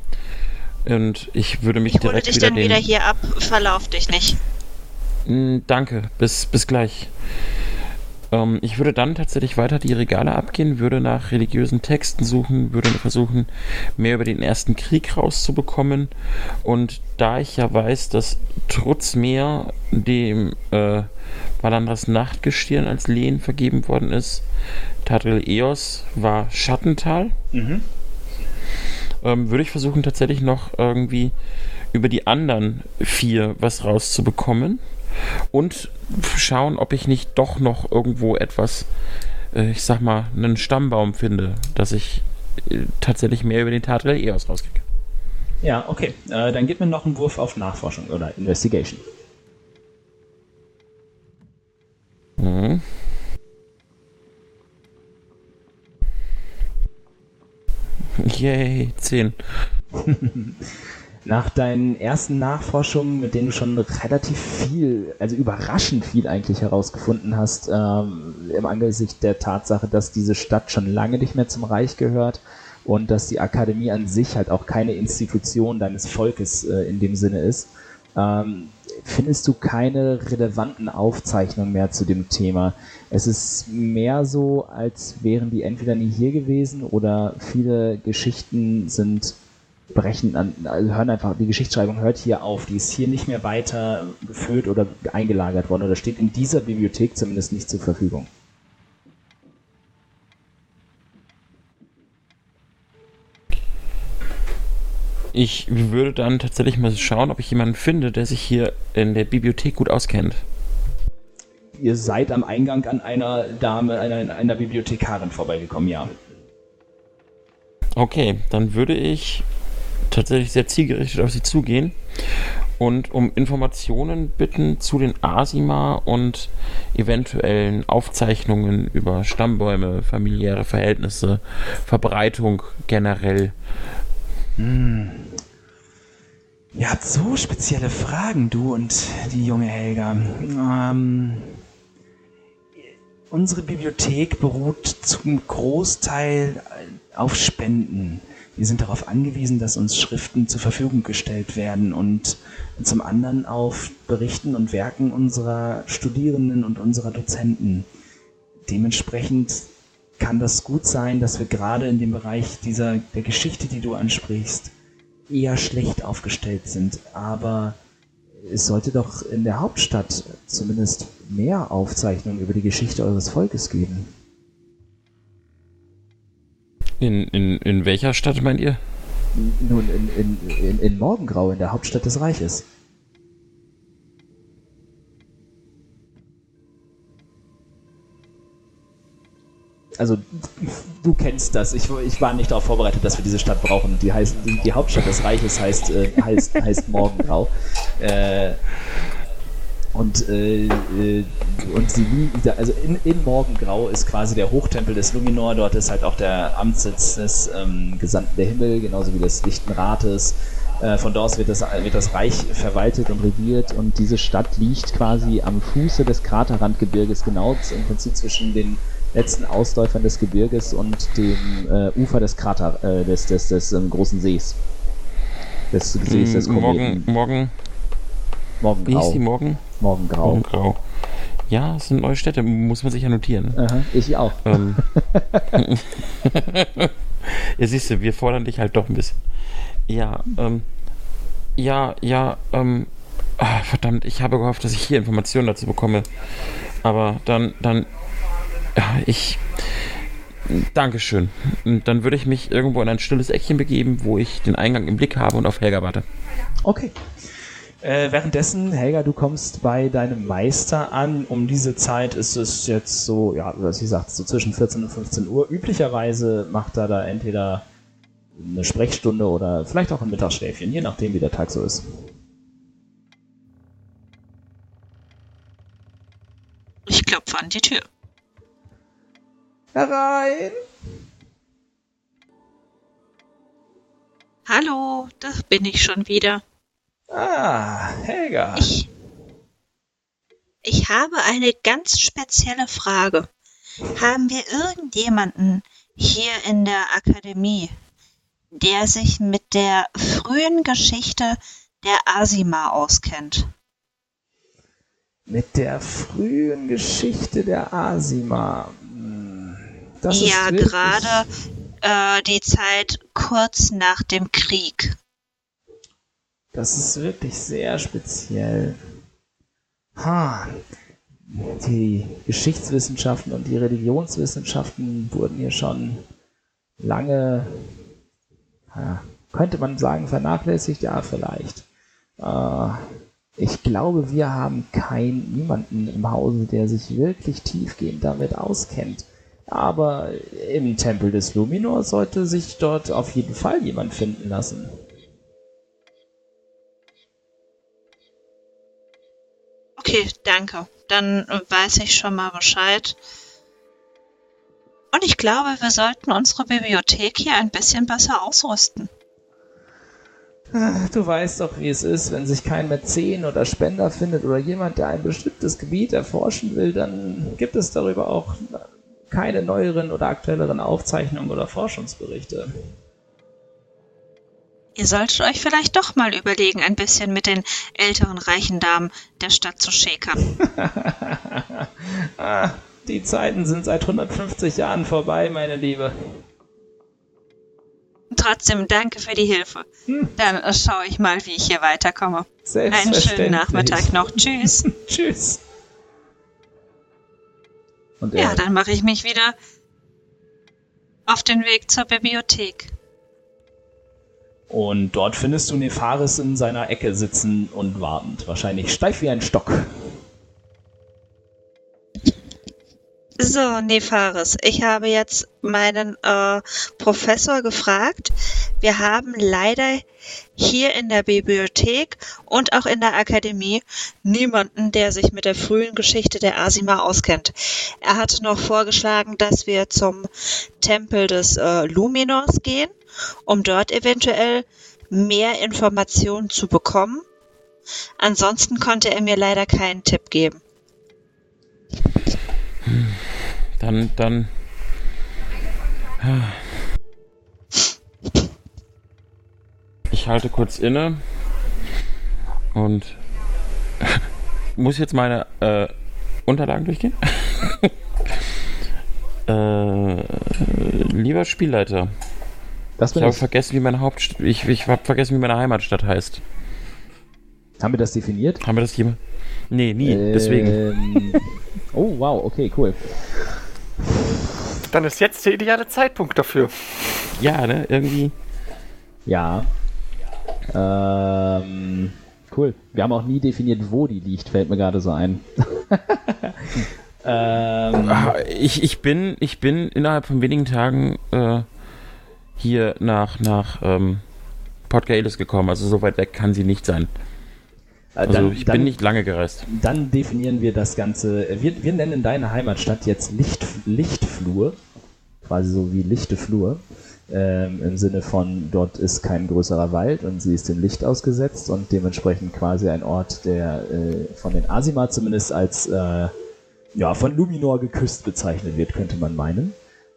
Und ich würde mich ich direkt dich wieder dann wieder hier ab. Verlauf dich nicht. Mm, Danke, bis, bis gleich. Ähm, ich würde dann tatsächlich weiter die Regale abgehen, würde nach religiösen Texten suchen, würde versuchen, mehr über den Ersten Krieg rauszubekommen. Und da ich ja weiß, dass trotz mehr dem äh, Valandras Nachtgestirn als Lehen vergeben worden ist, Tadril Eos war Schattental. Mhm. Ähm, würde ich versuchen, tatsächlich noch irgendwie über die anderen vier was rauszubekommen und schauen, ob ich nicht doch noch irgendwo etwas, äh, ich sag mal, einen Stammbaum finde, dass ich äh, tatsächlich mehr über den Tatrel EOS rauskriege. Ja, okay. Äh, dann gib mir noch einen Wurf auf Nachforschung oder Investigation. Mhm. Yay, 10. [laughs] Nach deinen ersten Nachforschungen, mit denen du schon relativ viel, also überraschend viel eigentlich herausgefunden hast, ähm, im Angesicht der Tatsache, dass diese Stadt schon lange nicht mehr zum Reich gehört und dass die Akademie an sich halt auch keine Institution deines Volkes äh, in dem Sinne ist, ähm, findest du keine relevanten Aufzeichnungen mehr zu dem Thema. Es ist mehr so, als wären die entweder nie hier gewesen oder viele Geschichten sind brechen an, also hören einfach, die Geschichtsschreibung hört hier auf, die ist hier nicht mehr weiter geführt oder eingelagert worden oder steht in dieser Bibliothek zumindest nicht zur Verfügung. Ich würde dann tatsächlich mal schauen, ob ich jemanden finde, der sich hier in der Bibliothek gut auskennt. Ihr seid am Eingang an einer Dame, einer, einer Bibliothekarin vorbeigekommen, ja. Okay, dann würde ich tatsächlich sehr zielgerichtet auf sie zugehen und um Informationen bitten zu den Asima und eventuellen Aufzeichnungen über Stammbäume, familiäre Verhältnisse, Verbreitung generell. Hm. Ihr habt so spezielle Fragen, du und die junge Helga. Ähm, unsere Bibliothek beruht zum Großteil auf Spenden. Wir sind darauf angewiesen, dass uns Schriften zur Verfügung gestellt werden und zum anderen auf Berichten und Werken unserer Studierenden und unserer Dozenten. Dementsprechend kann das gut sein, dass wir gerade in dem Bereich dieser der Geschichte, die du ansprichst, eher schlecht aufgestellt sind. Aber es sollte doch in der Hauptstadt zumindest mehr Aufzeichnungen über die Geschichte eures Volkes geben. In, in, in welcher Stadt meint ihr? Nun, in, in, in, in Morgengrau, in der Hauptstadt des Reiches. Also, du kennst das. Ich, ich war nicht darauf vorbereitet, dass wir diese Stadt brauchen. Die, heißt, die, die Hauptstadt des Reiches heißt, äh, heißt, heißt Morgengrau. Äh, und, äh, äh, und sie, also in, in Morgengrau ist quasi der Hochtempel des Luminor, dort ist halt auch der Amtssitz des ähm, Gesandten der Himmel, genauso wie des Lichten Rates. Äh, von dort wird das, wird das Reich verwaltet und regiert und diese Stadt liegt quasi am Fuße des Kraterrandgebirges, genau im Prinzip zwischen den letzten Ausläufern des Gebirges und dem äh, Ufer des Krater, äh, des, des, des, des ähm, großen Sees. Des Sees des Kometen. Morgen, morgen Morgengrau. Wie ist die Morgen? Morgengrau. Morgengrau. Ja, es sind neue Städte, muss man sich ja notieren. Aha, ich auch. Ähm, [laughs] ja, siehst du, wir fordern dich halt doch ein bisschen. Ja, ähm, ja, ja, ähm, ah, verdammt, ich habe gehofft, dass ich hier Informationen dazu bekomme. Aber dann, dann, ja, ich, Dankeschön. Und Dann würde ich mich irgendwo in ein stilles Eckchen begeben, wo ich den Eingang im Blick habe und auf Helga warte. Okay. Äh, währenddessen, Helga, du kommst bei deinem Meister an. Um diese Zeit ist es jetzt so, ja, was ich sagte, so zwischen 14 und 15 Uhr. Üblicherweise macht er da entweder eine Sprechstunde oder vielleicht auch ein Mittagsschläfchen, je nachdem, wie der Tag so ist. Ich klopfe an die Tür. Herein! Hallo, da bin ich schon wieder. Ah, Helga. Ich, ich habe eine ganz spezielle Frage. Haben wir irgendjemanden hier in der Akademie, der sich mit der frühen Geschichte der Asima auskennt? Mit der frühen Geschichte der Asima. Hm, Das ja, gerade äh, die Zeit kurz nach dem Krieg. Das ist wirklich sehr speziell. Ha. Die Geschichtswissenschaften und die Religionswissenschaften wurden hier schon lange, ja, könnte man sagen, vernachlässigt, ja, vielleicht. Äh, ich glaube, wir haben keinen, niemanden im Hause, der sich wirklich tiefgehend damit auskennt. Aber im Tempel des Luminor sollte sich dort auf jeden Fall jemand finden lassen. Okay, danke. Dann äh, weiß ich schon mal Bescheid. Und ich glaube, wir sollten unsere Bibliothek hier ein bisschen besser ausrüsten. Du weißt doch, wie es ist, wenn sich kein Mäzen oder Spender findet oder jemand, der ein bestimmtes Gebiet erforschen will, dann gibt es darüber auch keine neueren oder aktuelleren Aufzeichnungen oder Forschungsberichte. Ihr solltet euch vielleicht doch mal überlegen, ein bisschen mit den älteren reichen Damen der Stadt zu schäkern. [laughs] ah, die Zeiten sind seit 150 Jahren vorbei, meine Liebe. Trotzdem danke für die Hilfe. Dann äh, schaue ich mal, wie ich hier weiterkomme. Einen schönen. Nachmittag noch. Tschüss. [laughs] Tschüss. Und Ja, dann mache ich mich wieder auf den Weg zur Bibliothek. Und dort findest du Nefaris in seiner Ecke sitzen und wartend. Wahrscheinlich steif wie ein Stock. So, Nefaris, ich habe jetzt meinen äh, Professor gefragt. Wir haben leider hier in der Bibliothek und auch in der Akademie niemanden, der sich mit der frühen Geschichte der Asima auskennt. Er hatte noch vorgeschlagen, dass wir zum Tempel des äh, Luminors gehen, um dort eventuell mehr Informationen zu bekommen. Ansonsten konnte er mir leider keinen Tipp geben. Dann, dann. Ich halte kurz inne und [laughs] muss jetzt meine äh, Unterlagen durchgehen. [laughs] äh, lieber Spielleiter, Das ich habe vergessen, wie meine Hauptstadt, ich, ich habe vergessen, wie meine Heimatstadt heißt. Haben wir das definiert? Haben wir das jemand? Nee, nie. Deswegen. Ähm, [laughs] oh, wow, okay, cool. Dann ist jetzt der ideale Zeitpunkt dafür. Ja, ne? Irgendwie. Ja. Ähm, cool. Wir haben auch nie definiert, wo die liegt, fällt mir gerade so ein. [laughs] ähm, Ich, ich, bin, ich bin innerhalb von wenigen Tagen äh, hier nach, nach ähm, Port Gaelis gekommen. Also so weit weg kann sie nicht sein. Also dann, ich dann, bin nicht lange gereist. Dann definieren wir das Ganze. Wir, wir nennen deine Heimatstadt jetzt Licht, Lichtflur. Quasi so wie lichte Flur. Ähm, Im Sinne von, dort ist kein größerer Wald und sie ist dem Licht ausgesetzt und dementsprechend quasi ein Ort, der äh, von den Asima zumindest als äh, ja, von Luminor geküsst bezeichnet wird, könnte man meinen.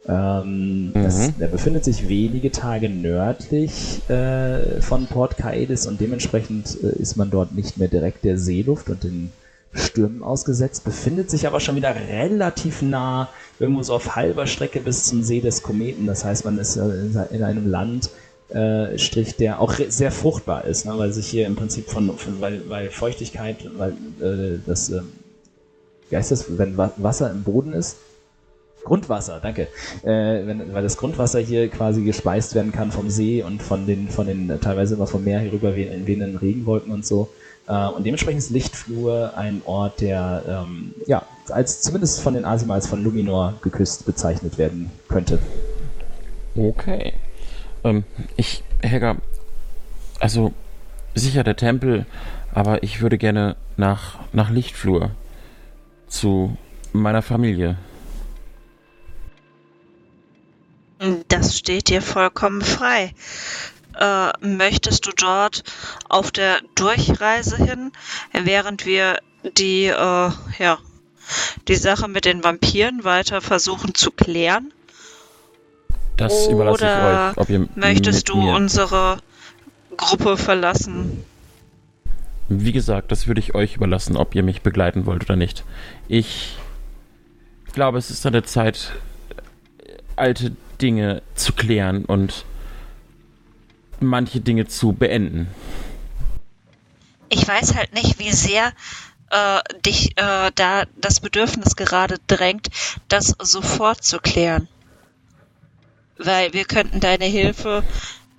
Ähm, das, Mhm. der befindet sich wenige Tage nördlich äh, von Port Kaedis und dementsprechend äh, ist man dort nicht mehr direkt der Seeluft und den Stürmen ausgesetzt, befindet sich aber schon wieder relativ nah, irgendwo so auf halber Strecke bis zum See des Kometen. Das heißt, man ist in einem Land, äh, Strich, der auch sehr fruchtbar ist, ne? weil sich hier im Prinzip von, von weil, weil Feuchtigkeit, weil äh, das, äh, wie heißt das, wenn Wasser im Boden ist, Grundwasser, danke. Äh, wenn, weil das Grundwasser hier quasi gespeist werden kann vom See und von den, von den teilweise immer vom Meer herüber wehenden Regenwolken und so. Äh, und dementsprechend ist Lichtflur ein Ort, der ähm, ja als zumindest von den Asima als von Luminor geküsst bezeichnet werden könnte. Okay. Ähm, ich, Helga, also sicher der Tempel, aber ich würde gerne nach, nach Lichtflur zu meiner Familie. Steht dir vollkommen frei. Äh, möchtest du dort auf der Durchreise hin, während wir die, äh, ja, die Sache mit den Vampiren weiter versuchen zu klären? Das überlasse ich euch. Ob ihr möchtest du mir... unsere Gruppe verlassen? Wie gesagt, das würde ich euch überlassen, ob ihr mich begleiten wollt oder nicht. Ich glaube, es ist an der Zeit, alte Dinge zu klären und manche Dinge zu beenden. Ich weiß halt nicht, wie sehr äh, dich äh, da das Bedürfnis gerade drängt, das sofort zu klären. Weil wir könnten deine Hilfe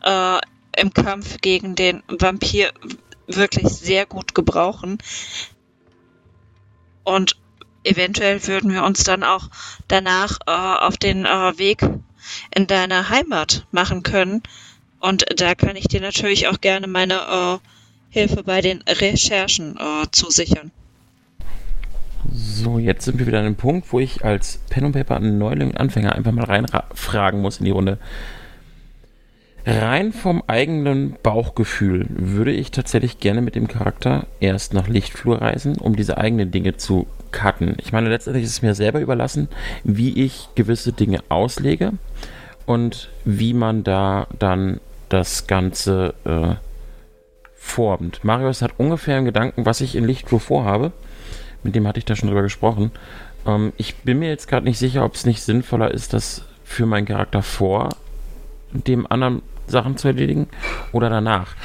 äh, im Kampf gegen den Vampir wirklich sehr gut gebrauchen. Und eventuell würden wir uns dann auch danach äh, auf den äh, Weg in deiner Heimat machen können. Und da kann ich dir natürlich auch gerne meine äh, Hilfe bei den Recherchen äh, zusichern. So, jetzt sind wir wieder an einem Punkt, wo ich als Pen und Paper Neuling Anfänger einfach mal reinfragen muss in die Runde. Rein vom eigenen Bauchgefühl würde ich tatsächlich gerne mit dem Charakter erst nach Lichtflur reisen, um diese eigenen Dinge zu cutten. Ich meine, letztendlich ist es mir selber überlassen, wie ich gewisse Dinge auslege und wie man da dann das Ganze äh, formt. Marius hat ungefähr einen Gedanken, was ich in Lichtflur vorhabe. Mit dem hatte ich da schon drüber gesprochen. Ähm, ich bin mir jetzt gerade nicht sicher, ob es nicht sinnvoller ist, das für meinen Charakter vor dem anderen Sachen zu erledigen oder danach.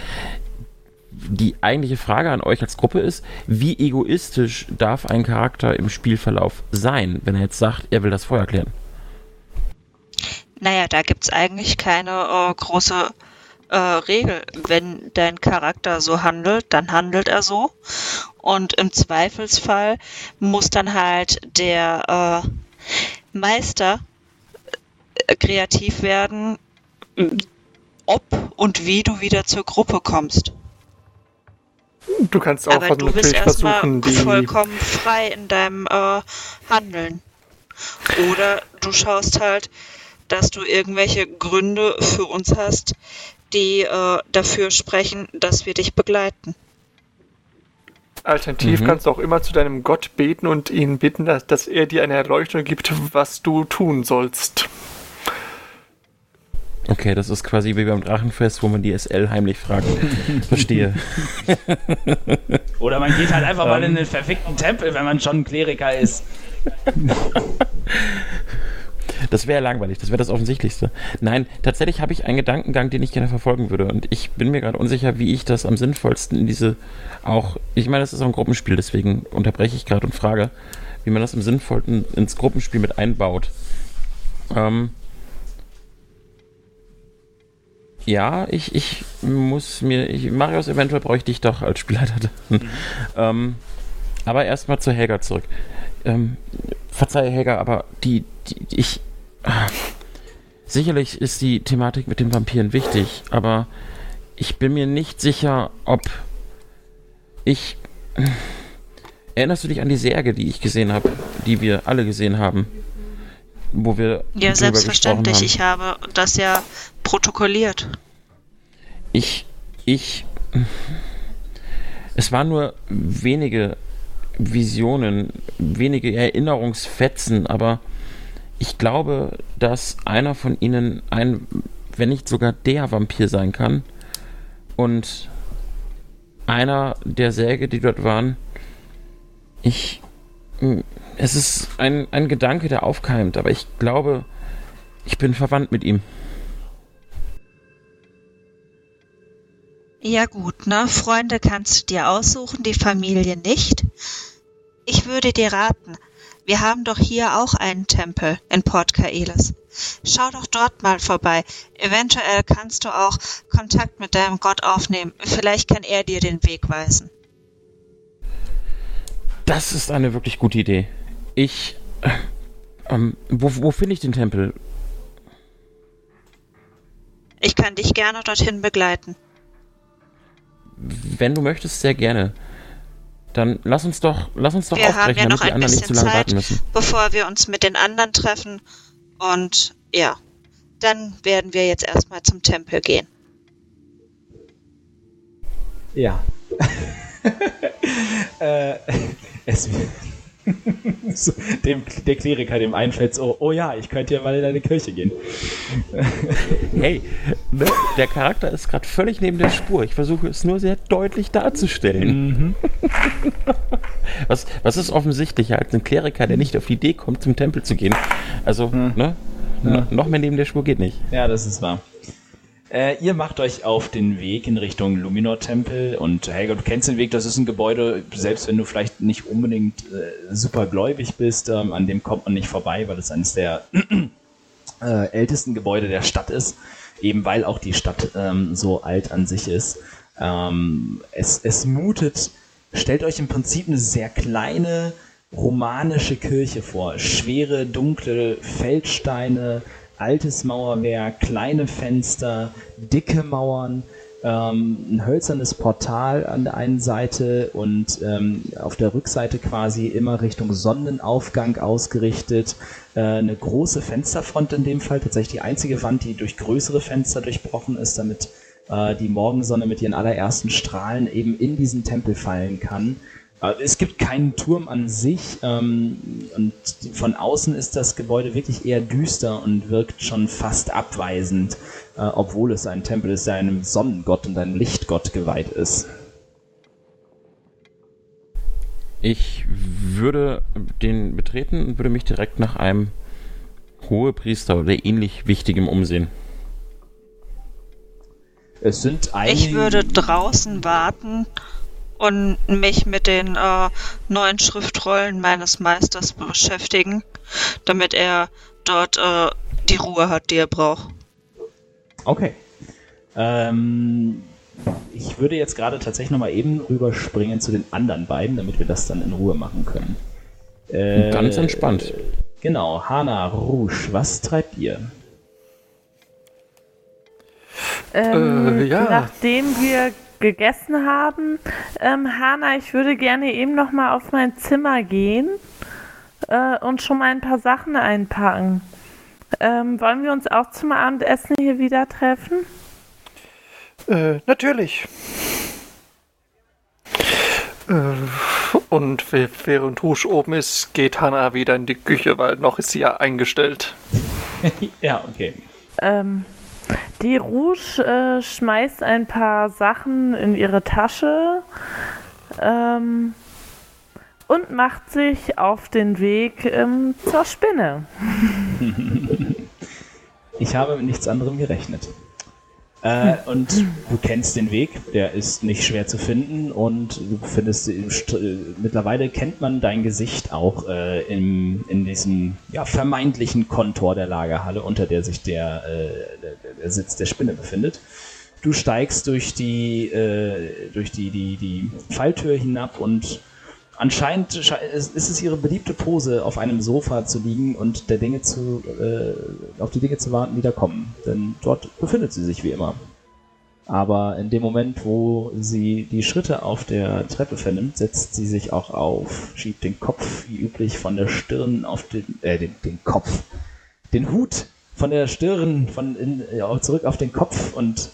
Die eigentliche Frage an euch als Gruppe ist, wie egoistisch darf ein Charakter im Spielverlauf sein, wenn er jetzt sagt, er will das vorher klären? Naja, da gibt es eigentlich keine äh, große äh, Regel. Wenn dein Charakter so handelt, dann handelt er so. Und im Zweifelsfall muss dann halt der äh, Meister äh, kreativ werden, ob und wie du wieder zur Gruppe kommst. Du kannst auch Aber du bist erstmal vollkommen frei in deinem äh, Handeln. Oder du schaust halt, dass du irgendwelche Gründe für uns hast, die äh, dafür sprechen, dass wir dich begleiten. Alternativ mhm. kannst du auch immer zu deinem Gott beten und ihn bitten, dass, dass er dir eine Erleuchtung gibt, was du tun sollst. Okay, das ist quasi wie beim Drachenfest, wo man die SL heimlich fragt. [laughs] Verstehe. Oder man geht halt einfach mal in den verfickten Tempel, wenn man schon ein Kleriker ist. Das wäre langweilig, das wäre das Offensichtlichste. Nein, tatsächlich habe ich einen Gedankengang, den ich gerne verfolgen würde. Und ich bin mir gerade unsicher, wie ich das am sinnvollsten in diese auch. Ich meine, das ist auch ein Gruppenspiel, deswegen unterbreche ich gerade und frage, wie man das am sinnvollsten ins Gruppenspiel mit einbaut. Ähm, ja, ich, ich muss mir, ich, Marius, eventuell bräuchte ich doch als Spielleiter. Mhm. ähm, aber erstmal zu Helga zurück. Ähm, verzeih, Helga, aber die, die, ich. Sicherlich ist die Thematik mit den Vampiren wichtig, aber ich bin mir nicht sicher, ob ich. Erinnerst du dich an die Särge, die ich gesehen habe, die wir alle gesehen haben? Wo wir. Ja, selbstverständlich. Ich habe das ja protokolliert. Ich, ich, es waren nur wenige Visionen, wenige Erinnerungsfetzen, aber ich glaube, dass einer von ihnen ein, wenn nicht sogar der Vampir sein kann. Und einer der Säge, die dort waren, Ich. Es ist ein, ein Gedanke, der aufkeimt, aber ich glaube, ich bin verwandt mit ihm. Ja gut, ne? Freunde kannst du dir aussuchen, die Familie nicht. Ich würde dir raten, wir haben doch hier auch einen Tempel in Port Kaelis. Schau doch dort mal vorbei. Eventuell kannst du auch Kontakt mit deinem Gott aufnehmen. Vielleicht kann er dir den Weg weisen. Das ist eine wirklich gute Idee. Ich. äh, Ähm, wo wo finde ich den Tempel? Ich kann dich gerne dorthin begleiten. Wenn du möchtest, sehr gerne. Dann lass uns doch, lass uns doch Wir haben aufbrechen, ja damit noch die ein anderen nicht zu bisschen lange Zeit, warten müssen. bevor wir uns mit den anderen treffen. Und ja, dann werden wir jetzt erstmal zum Tempel gehen. Ja. [laughs] äh, [laughs] es, So, [laughs] dem, der Kleriker, dem einfällt so, oh ja, ich könnte ja mal in eine Kirche gehen. [laughs] Hey, ne, der Charakter ist gerade völlig neben der Spur. Ich versuche es nur sehr deutlich darzustellen. [laughs] Was, was ist offensichtlicher als ein Kleriker, der nicht auf die Idee kommt, zum Tempel zu gehen? Also, ne? No- Noch mehr neben der Spur geht nicht. Ja, das ist wahr. Äh, ihr macht euch auf den Weg in Richtung Luminor-Tempel und Helga, du kennst den Weg, das ist ein Gebäude, selbst wenn du vielleicht nicht unbedingt äh, super gläubig bist, ähm, an dem kommt man nicht vorbei, weil es eines der [clears throat] äh, ältesten Gebäude der Stadt ist, eben weil auch die Stadt ähm, so alt an sich ist. Ähm, es, es mutet, stellt euch im Prinzip eine sehr kleine romanische Kirche vor. Schwere, dunkle Feldsteine, altes Mauerwerk, kleine Fenster, dicke Mauern, ähm, ein hölzernes Portal an der einen Seite und ähm, auf der Rückseite quasi immer Richtung Sonnenaufgang ausgerichtet. Äh, eine große Fensterfront in dem Fall, tatsächlich die einzige Wand, die durch größere Fenster durchbrochen ist, damit äh, die Morgensonne mit ihren allerersten Strahlen eben in diesen Tempel fallen kann. Es gibt keinen Turm an sich ähm, und von außen ist das Gebäude wirklich eher düster und wirkt schon fast abweisend, äh, obwohl es ein Tempel ist, der einem Sonnengott und einem Lichtgott geweiht ist. Ich würde den betreten und würde mich direkt nach einem Hohepriester oder ähnlich Wichtigem umsehen. Es sind einige... Ich würde draußen warten und mich mit den äh, neuen Schriftrollen meines Meisters beschäftigen, damit er dort äh, die Ruhe hat, die er braucht. Okay. Ähm, ich würde jetzt gerade tatsächlich nochmal eben rüberspringen zu den anderen beiden, damit wir das dann in Ruhe machen können. Äh, Ganz entspannt. Genau, Hana, Rouge, was treibt ihr? Ähm, Äh, ja. Nachdem wir gegessen haben, ähm, Hanna, ich würde gerne eben noch mal auf mein Zimmer gehen äh, und schon mal ein paar Sachen einpacken. Ähm, wollen wir uns auch zum Abendessen hier wieder treffen? Äh, natürlich. Äh, und während Husch oben ist, geht Hannah wieder in die Küche, weil noch ist sie ja eingestellt. [laughs] ja, okay. Ähm, die Rouge äh, schmeißt ein paar Sachen in ihre Tasche ähm, und macht sich auf den Weg ähm, zur Spinne. [laughs] Ich habe mit nichts anderem gerechnet. Äh, und du kennst den Weg, der ist nicht schwer zu finden und du findest, äh, mittlerweile kennt man dein Gesicht auch äh, im, in diesem ja, vermeintlichen Kontor der Lagerhalle, unter der sich der, äh, der, der Sitz der Spinne befindet. Du steigst durch die, äh, durch die, die, die Falltür hinab und anscheinend sche- ist es ihre beliebte Pose, auf einem Sofa zu liegen und der Dinge zu, äh, auf die Dinge zu warten, die da kommen. Denn dort befindet sie sich wie immer. Aber in dem Moment, wo sie die Schritte auf der Treppe vernimmt, setzt sie sich auch auf, schiebt den Kopf wie üblich von der Stirn auf den, äh, den, den Kopf, den Hut von der Stirn von in, ja, zurück auf den Kopf und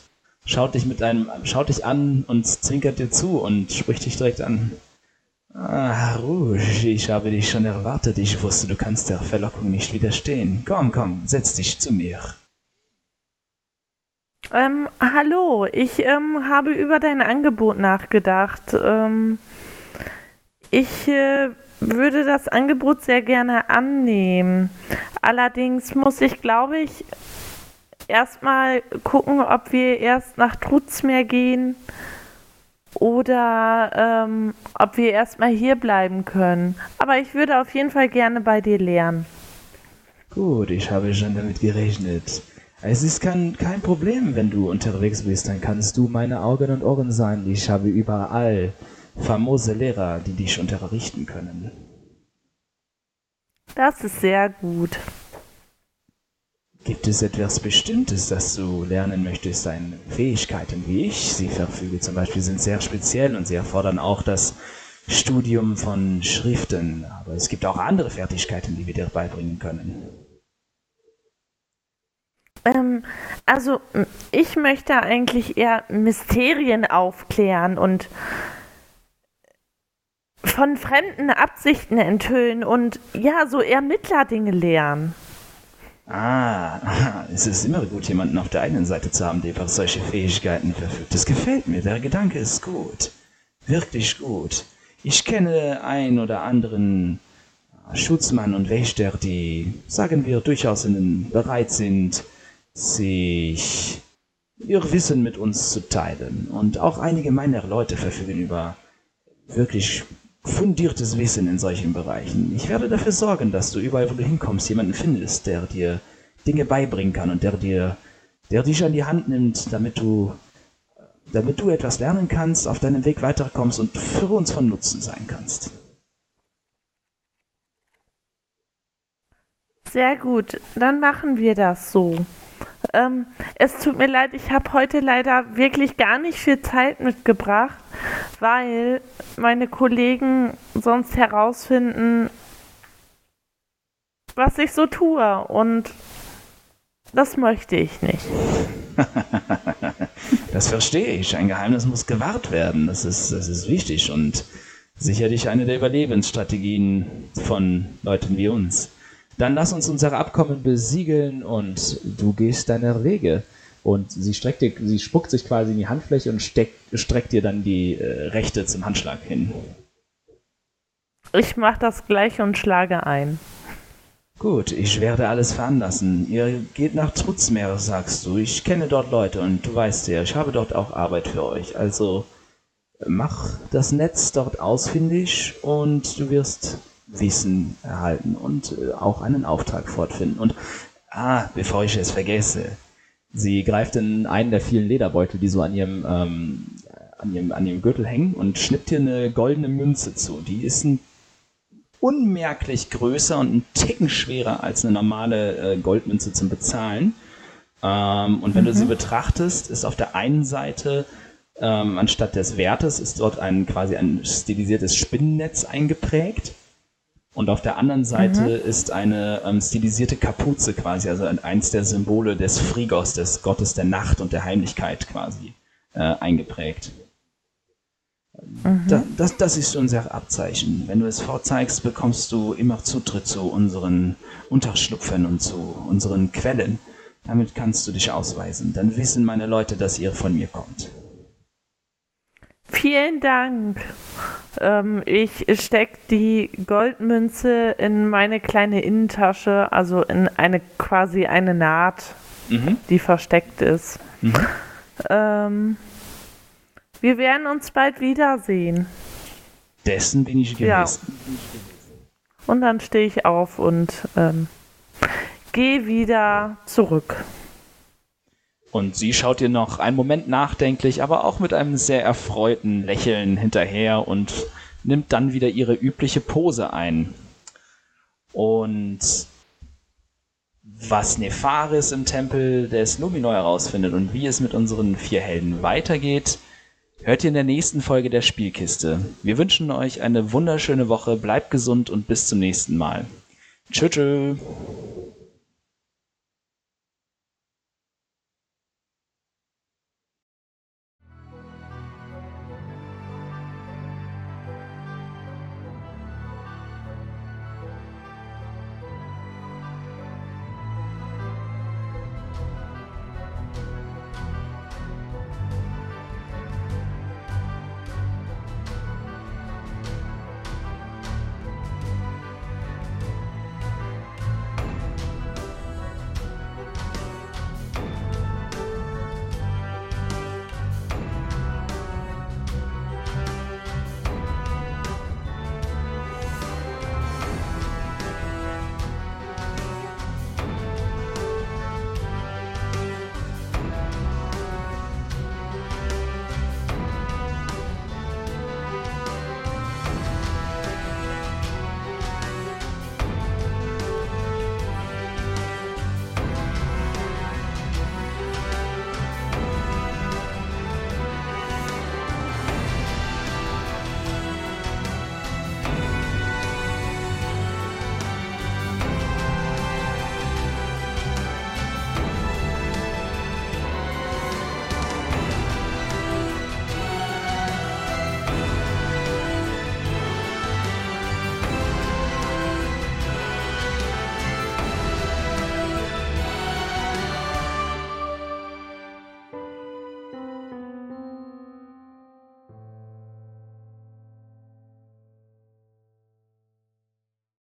schaut dich mit einem, schaut dich an und zwinkert dir zu und spricht dich direkt an. Ah, Rouge, ich habe dich schon erwartet. Ich wusste, du kannst der Verlockung nicht widerstehen. Komm, komm, setz dich zu mir. Ähm, hallo, ich ähm, habe über dein Angebot nachgedacht. Ähm, ich äh, würde das Angebot sehr gerne annehmen. Allerdings muss ich, glaube ich, erstmal gucken, ob wir erst nach Trutzmeer gehen oder ähm, ob wir erstmal hier bleiben können. Aber ich würde auf jeden Fall gerne bei dir lernen. Gut, ich habe schon damit gerechnet. Es ist kein, kein Problem, wenn du unterwegs bist, dann kannst du meine Augen und Ohren sein. Ich habe überall famose Lehrer, die dich unterrichten können. Das ist sehr gut. Gibt es etwas Bestimmtes, das du lernen möchtest? Deine Fähigkeiten, wie ich sie verfüge, zum Beispiel, sind sehr speziell und sie erfordern auch das Studium von Schriften. Aber es gibt auch andere Fertigkeiten, die wir dir beibringen können. Ähm, also, ich möchte eigentlich eher Mysterien aufklären und von fremden Absichten enthüllen und ja, so Ermittlerdinge lernen. Ah, [laughs] es ist immer gut, jemanden auf der einen Seite zu haben, der über solche Fähigkeiten verfügt. Das gefällt mir, der Gedanke ist gut. Wirklich gut. Ich kenne einen oder anderen Schutzmann und Wächter, die, sagen wir, durchaus bereit sind, sich ihr Wissen mit uns zu teilen. Und auch einige meiner Leute verfügen über wirklich fundiertes Wissen in solchen Bereichen. Ich werde dafür sorgen, dass du überall, wo du hinkommst, jemanden findest, der dir Dinge beibringen kann und der dir, der dich an die Hand nimmt, damit du, damit du etwas lernen kannst, auf deinem Weg weiterkommst und für uns von Nutzen sein kannst. Sehr gut, dann machen wir das so. Ähm, es tut mir leid, ich habe heute leider wirklich gar nicht viel Zeit mitgebracht, weil meine Kollegen sonst herausfinden, was ich so tue. Und das möchte ich nicht. [laughs] das verstehe ich. Ein Geheimnis muss gewahrt werden. Das ist, das ist wichtig und sicherlich eine der Überlebensstrategien von Leuten wie uns. Dann lass uns unser Abkommen besiegeln und du gehst deiner Wege. Und sie streckt dir, sie spuckt sich quasi in die Handfläche und steck, streckt dir dann die äh, rechte zum Handschlag hin. Ich mach das gleich und schlage ein. Gut, ich werde alles veranlassen. Ihr geht nach Trutzmeer, sagst du. Ich kenne dort Leute und du weißt ja, ich habe dort auch Arbeit für euch. Also mach das Netz dort ausfindig und du wirst Wissen erhalten und äh, auch einen Auftrag fortfinden. Und, ah, bevor ich es vergesse, sie greift in einen der vielen Lederbeutel, die so an ihrem, ähm, an ihrem, an ihrem Gürtel hängen und schnippt hier eine goldene Münze zu. Die ist ein unmerklich größer und ein Ticken schwerer als eine normale äh, Goldmünze zum Bezahlen. Ähm, und wenn mhm. du sie betrachtest, ist auf der einen Seite ähm, anstatt des Wertes ist dort ein quasi ein stilisiertes Spinnennetz eingeprägt. Und auf der anderen Seite mhm. ist eine ähm, stilisierte Kapuze quasi, also eins der Symbole des Frigos, des Gottes der Nacht und der Heimlichkeit quasi äh, eingeprägt. Mhm. Da, das, das ist unser Abzeichen. Wenn du es vorzeigst, bekommst du immer Zutritt zu unseren Unterschlupfen und zu unseren Quellen. Damit kannst du dich ausweisen. Dann wissen meine Leute, dass ihr von mir kommt. Vielen Dank. Ähm, ich stecke die Goldmünze in meine kleine Innentasche, also in eine quasi eine Naht, mhm. die versteckt ist. Mhm. Ähm, wir werden uns bald wiedersehen. Dessen bin ich gewiss. Ja. Und dann stehe ich auf und ähm, gehe wieder zurück. Und sie schaut ihr noch einen Moment nachdenklich, aber auch mit einem sehr erfreuten Lächeln hinterher und nimmt dann wieder ihre übliche Pose ein. Und was Nefaris im Tempel des Numinor herausfindet und wie es mit unseren vier Helden weitergeht, hört ihr in der nächsten Folge der Spielkiste. Wir wünschen euch eine wunderschöne Woche, bleibt gesund und bis zum nächsten Mal. Tschüss.